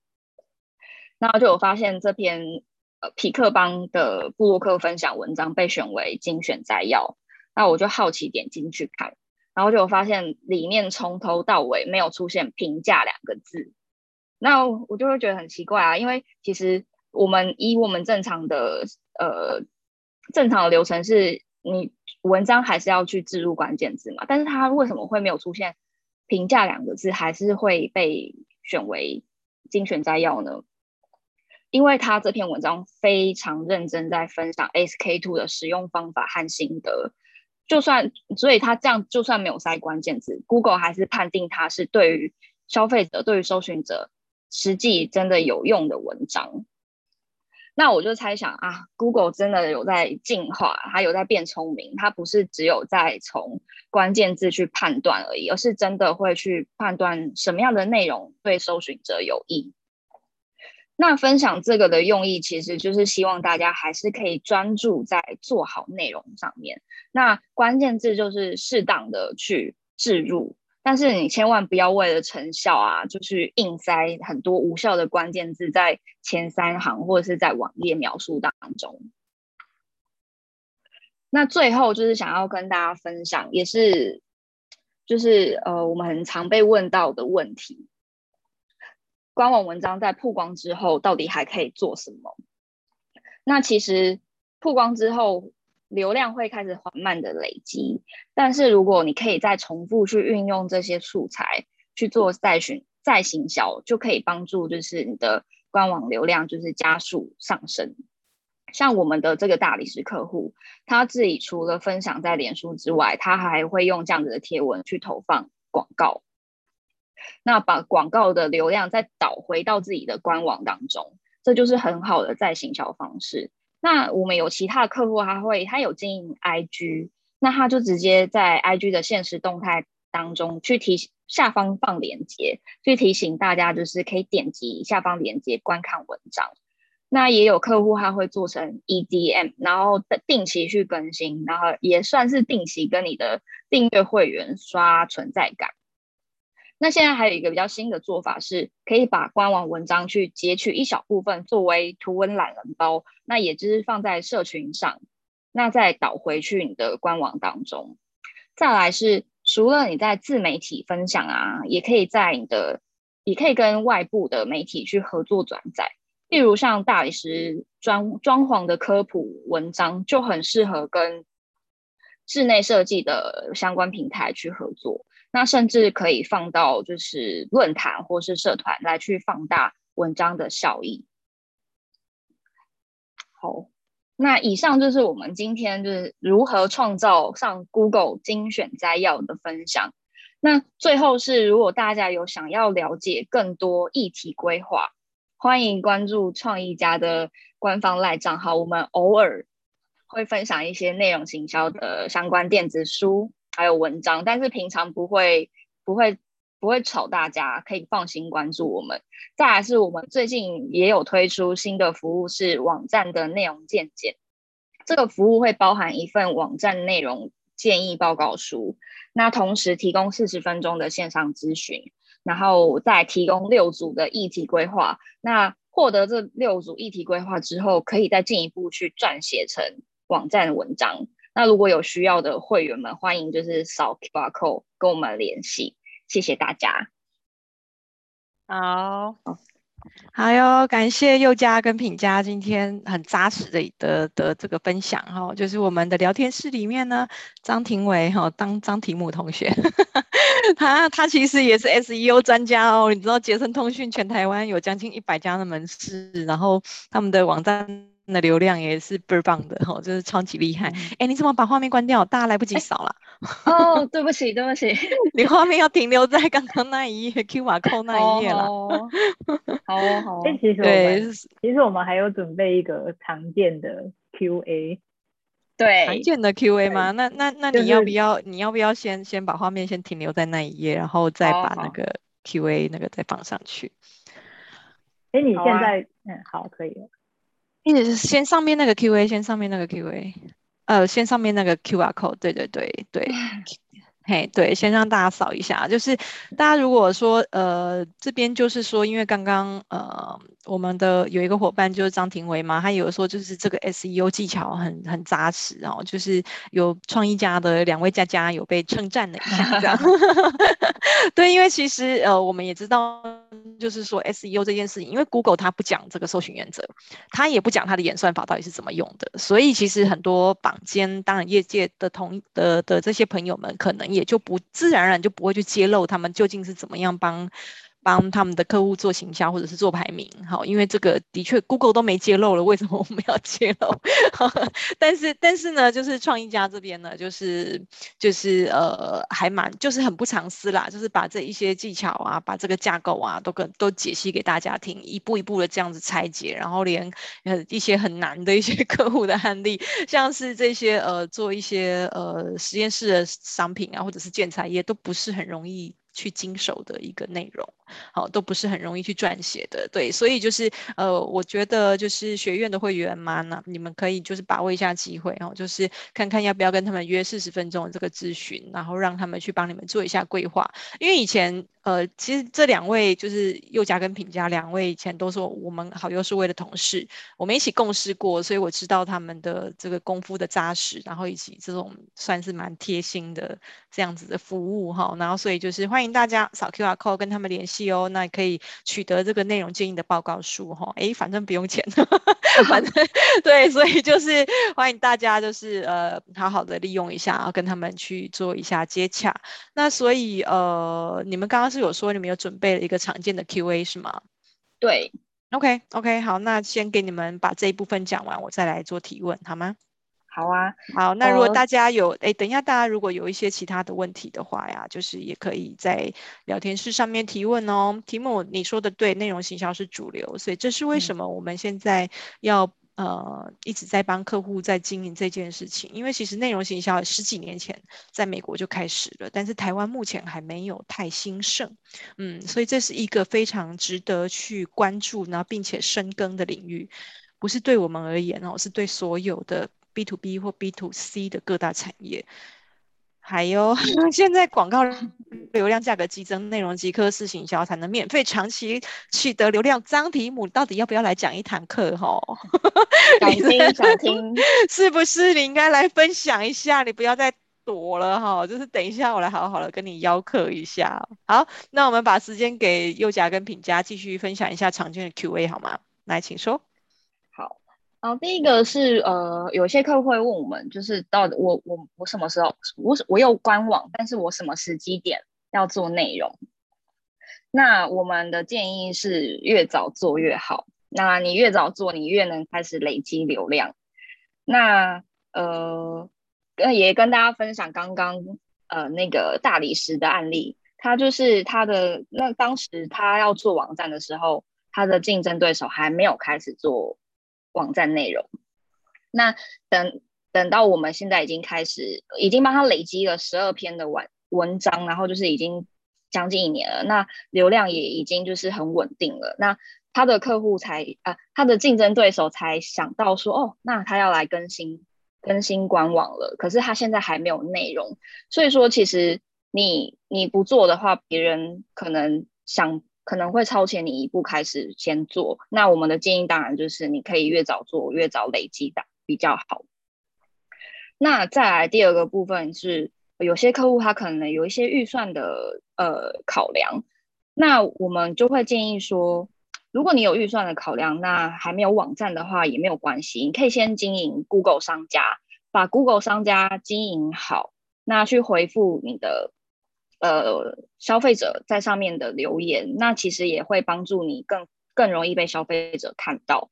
那就有发现这篇呃痞客邦的部落客分享文章被选为精选摘要。那我就好奇点进去看，然后就有发现里面从头到尾没有出现“评价”两个字，那我就会觉得很奇怪啊，因为其实我们以我们正常的呃正常的流程是，你文章还是要去置入关键字嘛，但是它为什么会没有出现“评价”两个字，还是会被选为精选摘要呢？因为他这篇文章非常认真在分享 SK Two 的使用方法和心得。就算，所以他这样就算没有塞关键字，Google 还是判定它是对于消费者、对于搜寻者实际真的有用的文章。那我就猜想啊，Google 真的有在进化，它有在变聪明，它不是只有在从关键字去判断而已，而是真的会去判断什么样的内容对搜寻者有益。那分享这个的用意，其实就是希望大家还是可以专注在做好内容上面。那关键字就是适当的去置入，但是你千万不要为了成效啊，就去硬塞很多无效的关键字在前三行或者是在网页描述当中。那最后就是想要跟大家分享，也是就是呃我们很常被问到的问题。官网文章在曝光之后，到底还可以做什么？那其实曝光之后，流量会开始缓慢的累积，但是如果你可以再重复去运用这些素材去做再寻再行销，就可以帮助就是你的官网流量就是加速上升。像我们的这个大理石客户，他自己除了分享在脸书之外，他还会用这样子的贴文去投放广告。那把广告的流量再导回到自己的官网当中，这就是很好的再行销方式。那我们有其他的客户，他会他有经营 IG，那他就直接在 IG 的现实动态当中去提下方放链接，去提醒大家就是可以点击下方链接观看文章。那也有客户他会做成 EDM，然后定期去更新，然后也算是定期跟你的订阅会员刷存在感。那现在还有一个比较新的做法是，可以把官网文章去截取一小部分作为图文懒人包，那也就是放在社群上，那再导回去你的官网当中。再来是，除了你在自媒体分享啊，也可以在你的，也可以跟外部的媒体去合作转载，例如像大理石装装潢的科普文章，就很适合跟室内设计的相关平台去合作。那甚至可以放到就是论坛或是社团来去放大文章的效益。好，那以上就是我们今天就是如何创造上 Google 精选摘要的分享。那最后是，如果大家有想要了解更多议题规划，欢迎关注创意家的官方赖账号，我们偶尔会分享一些内容行销的相关电子书。还有文章，但是平常不会不会不会吵大家，可以放心关注我们。再来是我们最近也有推出新的服务，是网站的内容见解。这个服务会包含一份网站内容建议报告书，那同时提供四十分钟的线上咨询，然后再提供六组的议题规划。那获得这六组议题规划之后，可以再进一步去撰写成网站文章。那如果有需要的会员们，欢迎就是扫 QR code 跟我们联系，谢谢大家。好，好哟，感谢佑嘉跟品佳今天很扎实的的的这个分享哈，就是我们的聊天室里面呢，张庭伟哈当张提姆同学，他他其实也是 SEO 专家哦，你知道捷森通讯全台湾有将近一百家的门市，然后他们的网站。的流量也是倍儿棒的哈，就是超级厉害。哎、嗯，你怎么把画面关掉？大家来不及扫了。哦，对不起，对不起，你画面要停留在刚刚那一页 QR code 那一页了。好哦，好。哎，其实我们其实我们还有准备一个常见的 QA。对，常见的 QA 吗？那那那你要不要、就是、你要不要先先把画面先停留在那一页，然后再把那个 QA 那个再放上去？哎，你现在、啊、嗯好，可以了。一直是先上面那个 QA，先上面那个 QA，呃，先上面那个 QR code，对对对对。嘿，对，先让大家扫一下，就是大家如果说，呃，这边就是说，因为刚刚，呃，我们的有一个伙伴就是张庭维嘛，他有说就是这个 SEO 技巧很很扎实，然后就是有创意家的两位佳佳有被称赞了一下，这样。对，因为其实，呃，我们也知道，就是说 SEO 这件事情，因为 Google 它不讲这个搜寻原则，它也不讲它的演算法到底是怎么用的，所以其实很多坊间，当然业界的同的的这些朋友们可能也。也就不自然而然就不会去揭露他们究竟是怎么样帮帮他们的客户做行销或者是做排名，好，因为这个的确 Google 都没揭露了，为什么我们要揭露？但是但是呢，就是创意家这边呢，就是就是呃还蛮就是很不藏私啦，就是把这一些技巧啊，把这个架构啊都跟都解析给大家听，一步一步的这样子拆解，然后连呃一些很难的一些 客户的案例，像是这些呃做一些呃实验室的商品啊，或者是建材业都不是很容易。去经手的一个内容，好，都不是很容易去撰写的，对，所以就是呃，我觉得就是学院的会员嘛，那你们可以就是把握一下机会哦，就是看看要不要跟他们约四十分钟的这个咨询，然后让他们去帮你们做一下规划，因为以前。呃，其实这两位就是宥嘉跟品佳两位以前都是我们好又数位的同事，我们一起共事过，所以我知道他们的这个功夫的扎实，然后以及这种算是蛮贴心的这样子的服务哈，然后所以就是欢迎大家扫 QR code 跟他们联系哦，那可以取得这个内容建议的报告书哈，诶，反正不用钱，反正 对，所以就是欢迎大家就是呃好好的利用一下，然后跟他们去做一下接洽，那所以呃你们刚刚。是有说你们有准备了一个常见的 Q&A 是吗？对，OK OK，好，那先给你们把这一部分讲完，我再来做提问，好吗？好啊，好，那如果大家有，哎、呃，等一下，大家如果有一些其他的问题的话呀，就是也可以在聊天室上面提问哦。题目你说的对，内容行销是主流，所以这是为什么我们现在要。嗯呃，一直在帮客户在经营这件事情，因为其实内容行销十几年前在美国就开始了，但是台湾目前还没有太兴盛，嗯，所以这是一个非常值得去关注，然后并且深耕的领域，不是对我们而言哦，是对所有的 B to B 或 B to C 的各大产业。还有，现在广告流量价格激增，内容即刻试行销才能免费长期取得流量。张提姆到底要不要来讲一堂课？哈，想听想听，是不是？你应该来分享一下，你不要再躲了哈。就是等一下，我来好好的跟你邀客一下。好，那我们把时间给右嘉跟品佳继续分享一下常见的 Q&A 好吗？来，请说。哦第一个是呃，有些客户会问我们，就是到底我我我什么时候我我有官网，但是我什么时机点要做内容？那我们的建议是越早做越好。那你越早做，你越能开始累积流量。那呃，也跟大家分享刚刚呃那个大理石的案例，他就是他的那当时他要做网站的时候，他的竞争对手还没有开始做。网站内容，那等等到我们现在已经开始，已经帮他累积了十二篇的文文章，然后就是已经将近一年了，那流量也已经就是很稳定了。那他的客户才啊，他的竞争对手才想到说，哦，那他要来更新更新官网了，可是他现在还没有内容，所以说其实你你不做的话，别人可能想。可能会超前你一步开始先做，那我们的建议当然就是你可以越早做越早累积的比较好。那再来第二个部分是，有些客户他可能有一些预算的呃考量，那我们就会建议说，如果你有预算的考量，那还没有网站的话也没有关系，你可以先经营 Google 商家，把 Google 商家经营好，那去回复你的。呃，消费者在上面的留言，那其实也会帮助你更更容易被消费者看到。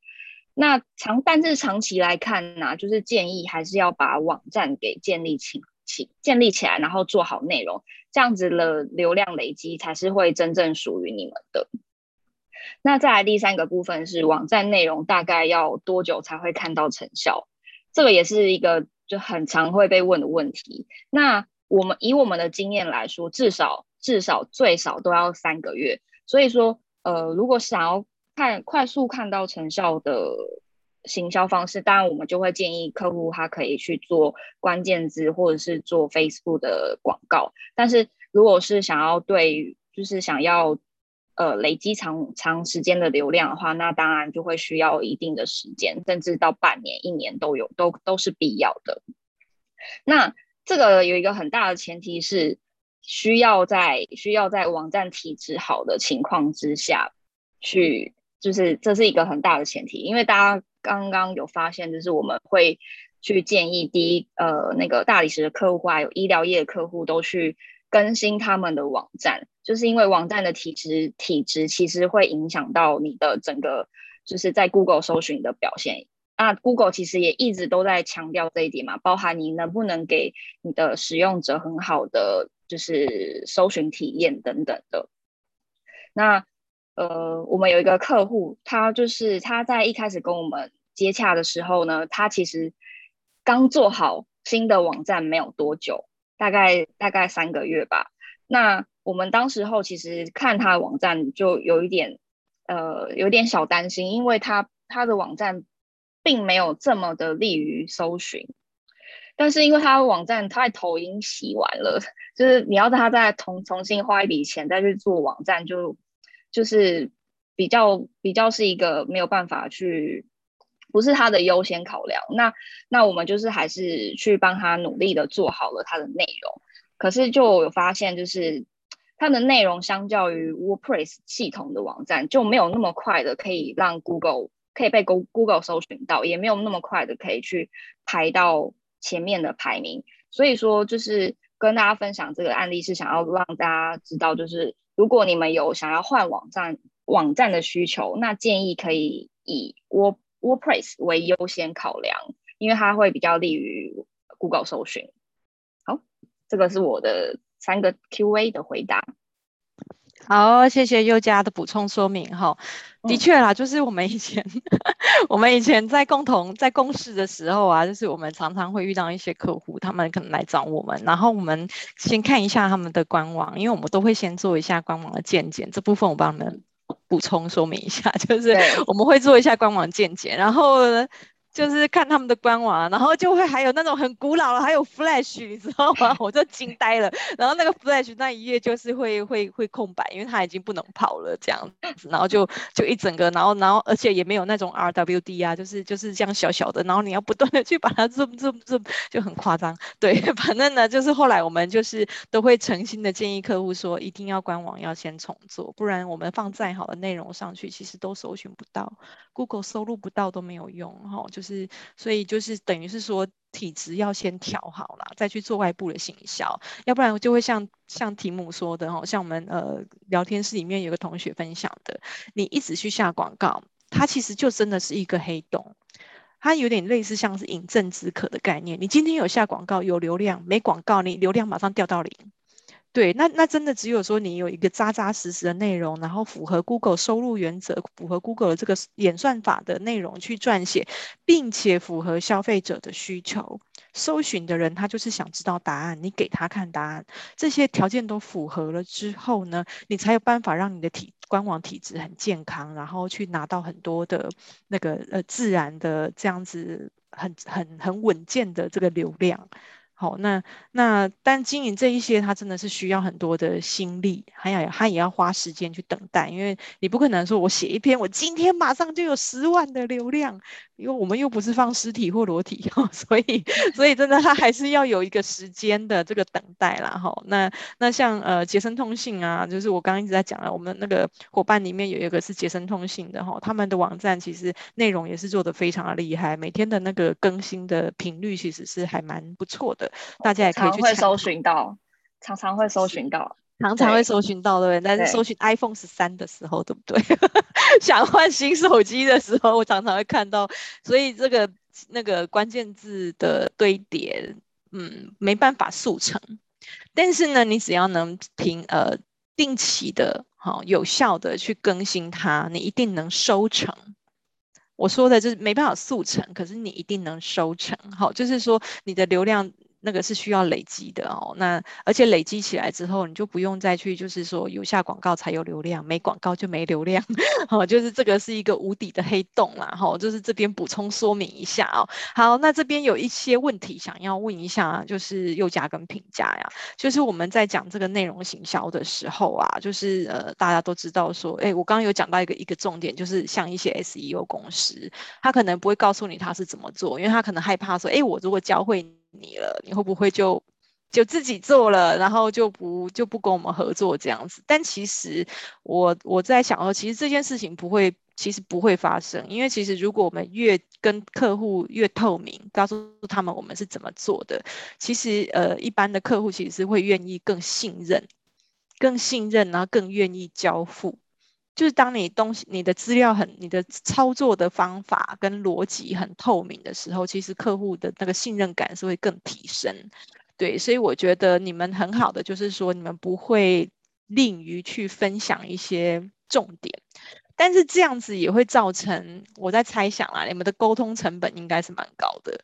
那长但是长期来看呢、就是建议还是要把网站给建立起起建立起来，然后做好内容，这样子的流量累积才是会真正属于你们的。那再来第三个部分是网站内容大概要多久才会看到成效？这个也是一个就很常会被问的问题。那我们以我们的经验来说，至少至少最少都要三个月。所以说，呃，如果想要看快速看到成效的行销方式，当然我们就会建议客户他可以去做关键字或者是做 Facebook 的广告。但是如果是想要对，就是想要呃累积长长时间的流量的话，那当然就会需要一定的时间，甚至到半年、一年都有，都都是必要的。那这个有一个很大的前提是，需要在需要在网站体质好的情况之下去，就是这是一个很大的前提。因为大家刚刚有发现，就是我们会去建议第一呃那个大理石的客户还有医疗业的客户都去更新他们的网站，就是因为网站的体质体质其实会影响到你的整个就是在 Google 搜寻的表现。那 Google 其实也一直都在强调这一点嘛，包含你能不能给你的使用者很好的就是搜寻体验等等的。那呃，我们有一个客户，他就是他在一开始跟我们接洽的时候呢，他其实刚做好新的网站没有多久，大概大概三个月吧。那我们当时候其实看他的网站就有一点呃有点小担心，因为他他的网站。并没有这么的利于搜寻，但是因为他的网站他头已经洗完了，就是你要他再重重新花一笔钱再去做网站，就就是比较比较是一个没有办法去，不是他的优先考量。那那我们就是还是去帮他努力的做好了他的内容，可是就有发现，就是他的内容相较于 WordPress 系统的网站就没有那么快的可以让 Google。可以被 Google 搜寻到，也没有那么快的可以去排到前面的排名。所以说，就是跟大家分享这个案例，是想要让大家知道，就是如果你们有想要换网站网站的需求，那建议可以以 Word WordPress 为优先考量，因为它会比较利于 Google 搜寻。好，这个是我的三个 QA 的回答。好，谢谢优嘉的补充说明哈。的确啦，就是我们以前，我们以前在共同在共事的时候啊，就是我们常常会遇到一些客户，他们可能来找我们，然后我们先看一下他们的官网，因为我们都会先做一下官网的鉴检，这部分我帮你们补充说明一下，就是我们会做一下官网健检，然后。就是看他们的官网，然后就会还有那种很古老的，还有 Flash，你知道吗？我就惊呆了。然后那个 Flash 那一页就是会会会空白，因为它已经不能跑了这样子。然后就就一整个，然后然后而且也没有那种 RWD 啊，就是就是这样小小的，然后你要不断的去把它 zoom zoom zoom，就很夸张。对，反正呢，就是后来我们就是都会诚心的建议客户说，一定要官网要先重做，不然我们放再好的内容上去，其实都搜寻不到，Google 收录不到都没有用哈，就是。是，所以就是等于是说，体质要先调好了，再去做外部的行销，要不然就会像像题目说的哈，像我们呃聊天室里面有个同学分享的，你一直去下广告，它其实就真的是一个黑洞，它有点类似像是饮鸩止渴的概念。你今天有下广告有流量，没广告你流量马上掉到零。对，那那真的只有说你有一个扎扎实实的内容，然后符合 Google 收入原则，符合 Google 的这个演算法的内容去撰写，并且符合消费者的需求，搜寻的人他就是想知道答案，你给他看答案，这些条件都符合了之后呢，你才有办法让你的体官网体质很健康，然后去拿到很多的那个呃自然的这样子很很很稳健的这个流量。好，那那但经营这一些，它真的是需要很多的心力，还要他也要花时间去等待，因为你不可能说我写一篇，我今天马上就有十万的流量，因为我们又不是放尸体或裸体，所以所以真的他还是要有一个时间的这个等待啦。哈，那那像呃杰森通信啊，就是我刚刚一直在讲了，我们那个伙伴里面有一个是杰森通信的哈，他们的网站其实内容也是做的非常的厉害，每天的那个更新的频率其实是还蛮不错的。大家也可以去常会搜寻到，常常会搜寻到。常常会搜寻到，对不对？但是搜寻 iPhone 十三的时候，对不对？想换新手机的时候，我常常会看到，所以这个那个关键字的堆叠，嗯，没办法速成。但是呢，你只要能平呃定期的、好、哦、有效的去更新它，你一定能收成。我说的就是没办法速成，可是你一定能收成。好、哦，就是说你的流量。那个是需要累积的哦，那而且累积起来之后，你就不用再去，就是说有下广告才有流量，没广告就没流量，好，就是这个是一个无底的黑洞啦，哈，就是这边补充说明一下哦。好，那这边有一些问题想要问一下，就是宥嘉跟评价呀，就是我们在讲这个内容行销的时候啊，就是呃大家都知道说，哎，我刚刚有讲到一个一个重点，就是像一些 SEO 公司，他可能不会告诉你他是怎么做，因为他可能害怕说，哎，我如果教会。你了，你会不会就就自己做了，然后就不就不跟我们合作这样子？但其实我我在想说，其实这件事情不会，其实不会发生，因为其实如果我们越跟客户越透明，告诉他们我们是怎么做的，其实呃一般的客户其实是会愿意更信任，更信任，然后更愿意交付。就是当你东西、你的资料很、你的操作的方法跟逻辑很透明的时候，其实客户的那个信任感是会更提升。对，所以我觉得你们很好的就是说，你们不会吝于去分享一些重点，但是这样子也会造成我在猜想啦，你们的沟通成本应该是蛮高的。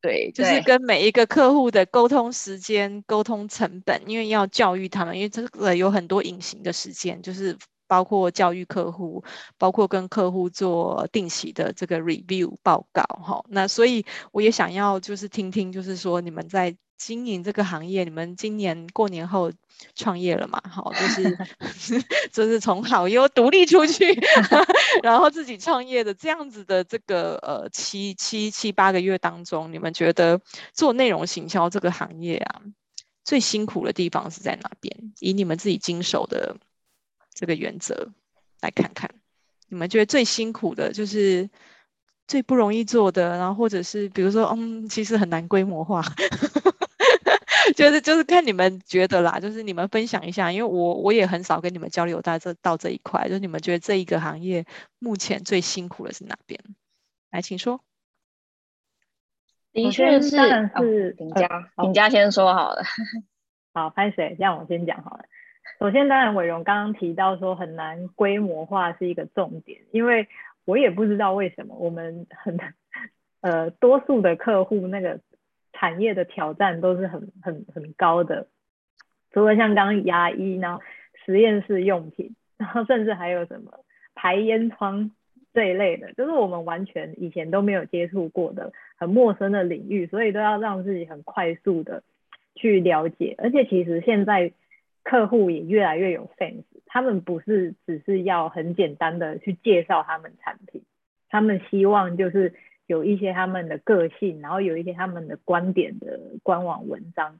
对，就是跟每一个客户的沟通时间、沟通成本，因为要教育他们，因为这个有很多隐形的时间，就是。包括教育客户，包括跟客户做定期的这个 review 报告，哈，那所以我也想要就是听听，就是说你们在经营这个行业，你们今年过年后创业了嘛？好，就是 就是从好优独立出去，然后自己创业的这样子的这个呃七七七八个月当中，你们觉得做内容行销这个行业啊，最辛苦的地方是在哪边？以你们自己经手的。这个原则来看看，你们觉得最辛苦的就是最不容易做的，然后或者是比如说，嗯，其实很难规模化，就是就是看你们觉得啦，就是你们分享一下，因为我我也很少跟你们交流到这到这一块，就是你们觉得这一个行业目前最辛苦的是哪边？来，请说。的确是，是评价，评价先说好了。好，拍谁？让我先讲好了。首先，当然，伟荣刚刚提到说很难规模化是一个重点，因为我也不知道为什么我们很呃多数的客户那个产业的挑战都是很很很高的，除了像刚牙医，然后实验室用品，然后甚至还有什么排烟窗这一类的，就是我们完全以前都没有接触过的很陌生的领域，所以都要让自己很快速的去了解，而且其实现在。客户也越来越有 sense，他们不是只是要很简单的去介绍他们产品，他们希望就是有一些他们的个性，然后有一些他们的观点的官网文章。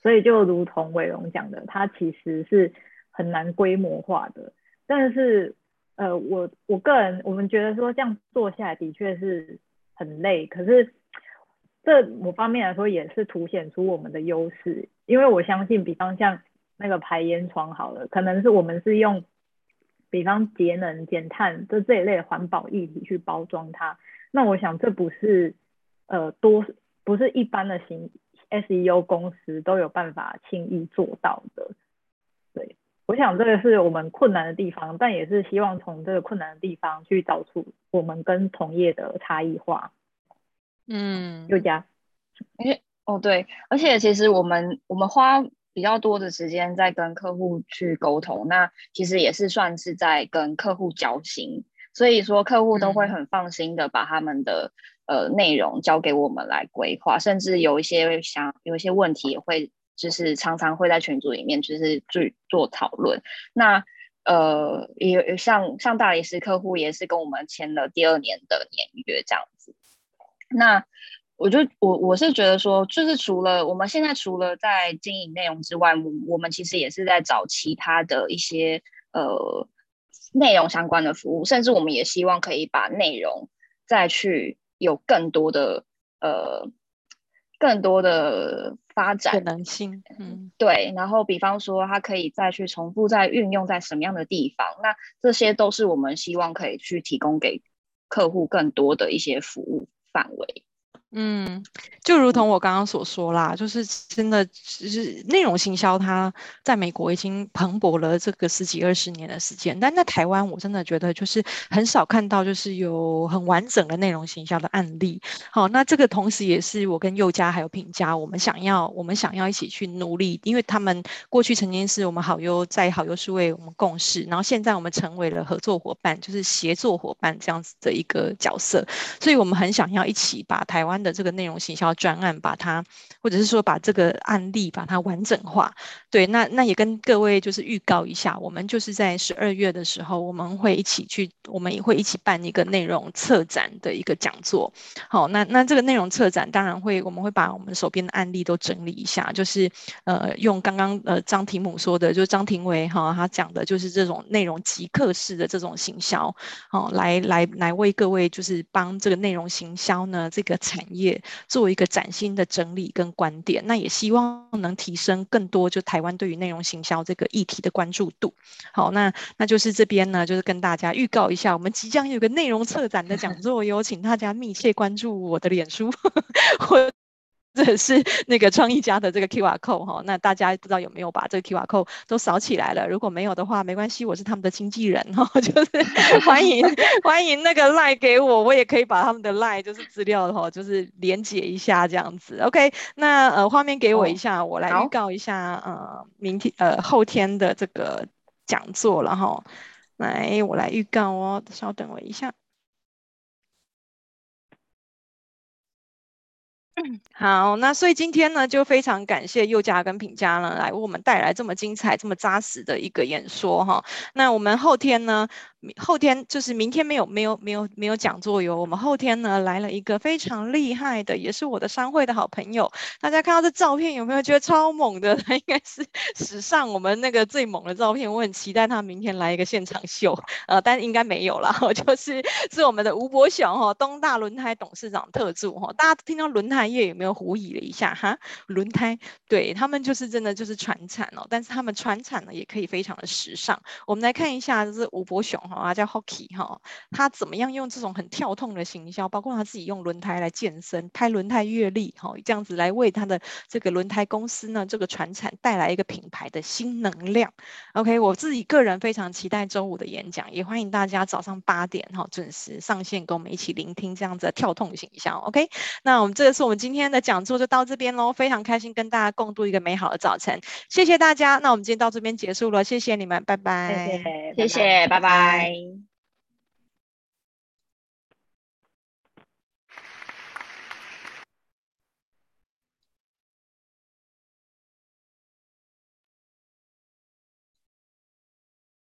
所以就如同伟龙讲的，它其实是很难规模化的。但是呃，我我个人我们觉得说这样做下来的确是很累，可是这某方面来说也是凸显出我们的优势，因为我相信，比方像。那个排烟窗好了，可能是我们是用，比方节能减碳这这一类的环保议题去包装它。那我想这不是呃多不是一般的型 SEO 公司都有办法轻易做到的。对，我想这个是我们困难的地方，但也是希望从这个困难的地方去找出我们跟同业的差异化。嗯，又加，因为哦对，而且其实我们我们花。比较多的时间在跟客户去沟通，那其实也是算是在跟客户交心，所以说客户都会很放心的把他们的、嗯、呃内容交给我们来规划，甚至有一些想有一些问题也会就是常常会在群组里面就是去做讨论。那呃也像像大理石客户也是跟我们签了第二年的年约这样子，那。我就我我是觉得说，就是除了我们现在除了在经营内容之外，我我们其实也是在找其他的一些呃内容相关的服务，甚至我们也希望可以把内容再去有更多的呃更多的发展可能性。嗯，对。然后，比方说，它可以再去重复再运用在什么样的地方？那这些都是我们希望可以去提供给客户更多的一些服务范围。嗯，就如同我刚刚所说啦，就是真的，就是内容行销，它在美国已经蓬勃了这个十几二十年的时间，但在台湾，我真的觉得就是很少看到，就是有很完整的内容行销的案例。好，那这个同时也是我跟宥嘉还有品佳，我们想要，我们想要一起去努力，因为他们过去曾经是我们好优在好优数位我们共事，然后现在我们成为了合作伙伴，就是协作伙伴这样子的一个角色，所以我们很想要一起把台湾的这个内容行销专案，把它，或者是说把这个案例把它完整化。对，那那也跟各位就是预告一下，我们就是在十二月的时候，我们会一起去，我们也会一起办一个内容策展的一个讲座。好，那那这个内容策展当然会，我们会把我们手边的案例都整理一下，就是呃，用刚刚呃张提姆说的，就是张庭维哈他讲的，就是这种内容即刻式的这种行销，好，来来来为各位就是帮这个内容行销呢这个产业做一个崭新的整理跟观点，那也希望能提升更多就台湾对于内容行销这个议题的关注度。好，那那就是这边呢，就是跟大家预告一下，我们即将有个内容策展的讲座，有请大家密切关注我的脸书。这是那个创意家的这个 QR code 哈，那大家不知道有没有把这个 QR code 都扫起来了？如果没有的话，没关系，我是他们的经纪人哈，就是欢迎 欢迎那个 line 给我，我也可以把他们的 line 就是资料哈，就是连接一下这样子。OK，那呃画面给我一下，我来预告一下呃明天呃后天的这个讲座了哈，来我来预告哦，稍等我一下。好，那所以今天呢，就非常感谢宥嘉跟品佳呢，来为我们带来这么精彩、这么扎实的一个演说哈。那我们后天呢？后天就是明天没有没有没有没有讲座哟。我们后天呢来了一个非常厉害的，也是我的商会的好朋友。大家看到这照片有没有觉得超猛的？他 应该是史上我们那个最猛的照片。我很期待他明天来一个现场秀，呃，但应该没有啦。就是是我们的吴伯雄哈，东大轮胎董事长特助哈。大家听到轮胎业有没有狐疑了一下哈？轮胎对他们就是真的就是传产哦，但是他们传产呢也可以非常的时尚。我们来看一下，就是吴伯雄。啊，叫 Hockey 哈，他怎么样用这种很跳痛的行销，包括他自己用轮胎来健身，拍轮胎月历哈，这样子来为他的这个轮胎公司呢，这个传产带来一个品牌的新能量。OK，我自己个人非常期待周五的演讲，也欢迎大家早上八点哈准时上线，跟我们一起聆听这样子的跳痛行销。OK，那我们这个是我们今天的讲座就到这边喽，非常开心跟大家共度一个美好的早晨，谢谢大家。那我们今天到这边结束了，谢谢你们，拜拜，谢谢，谢谢，拜拜。拜拜。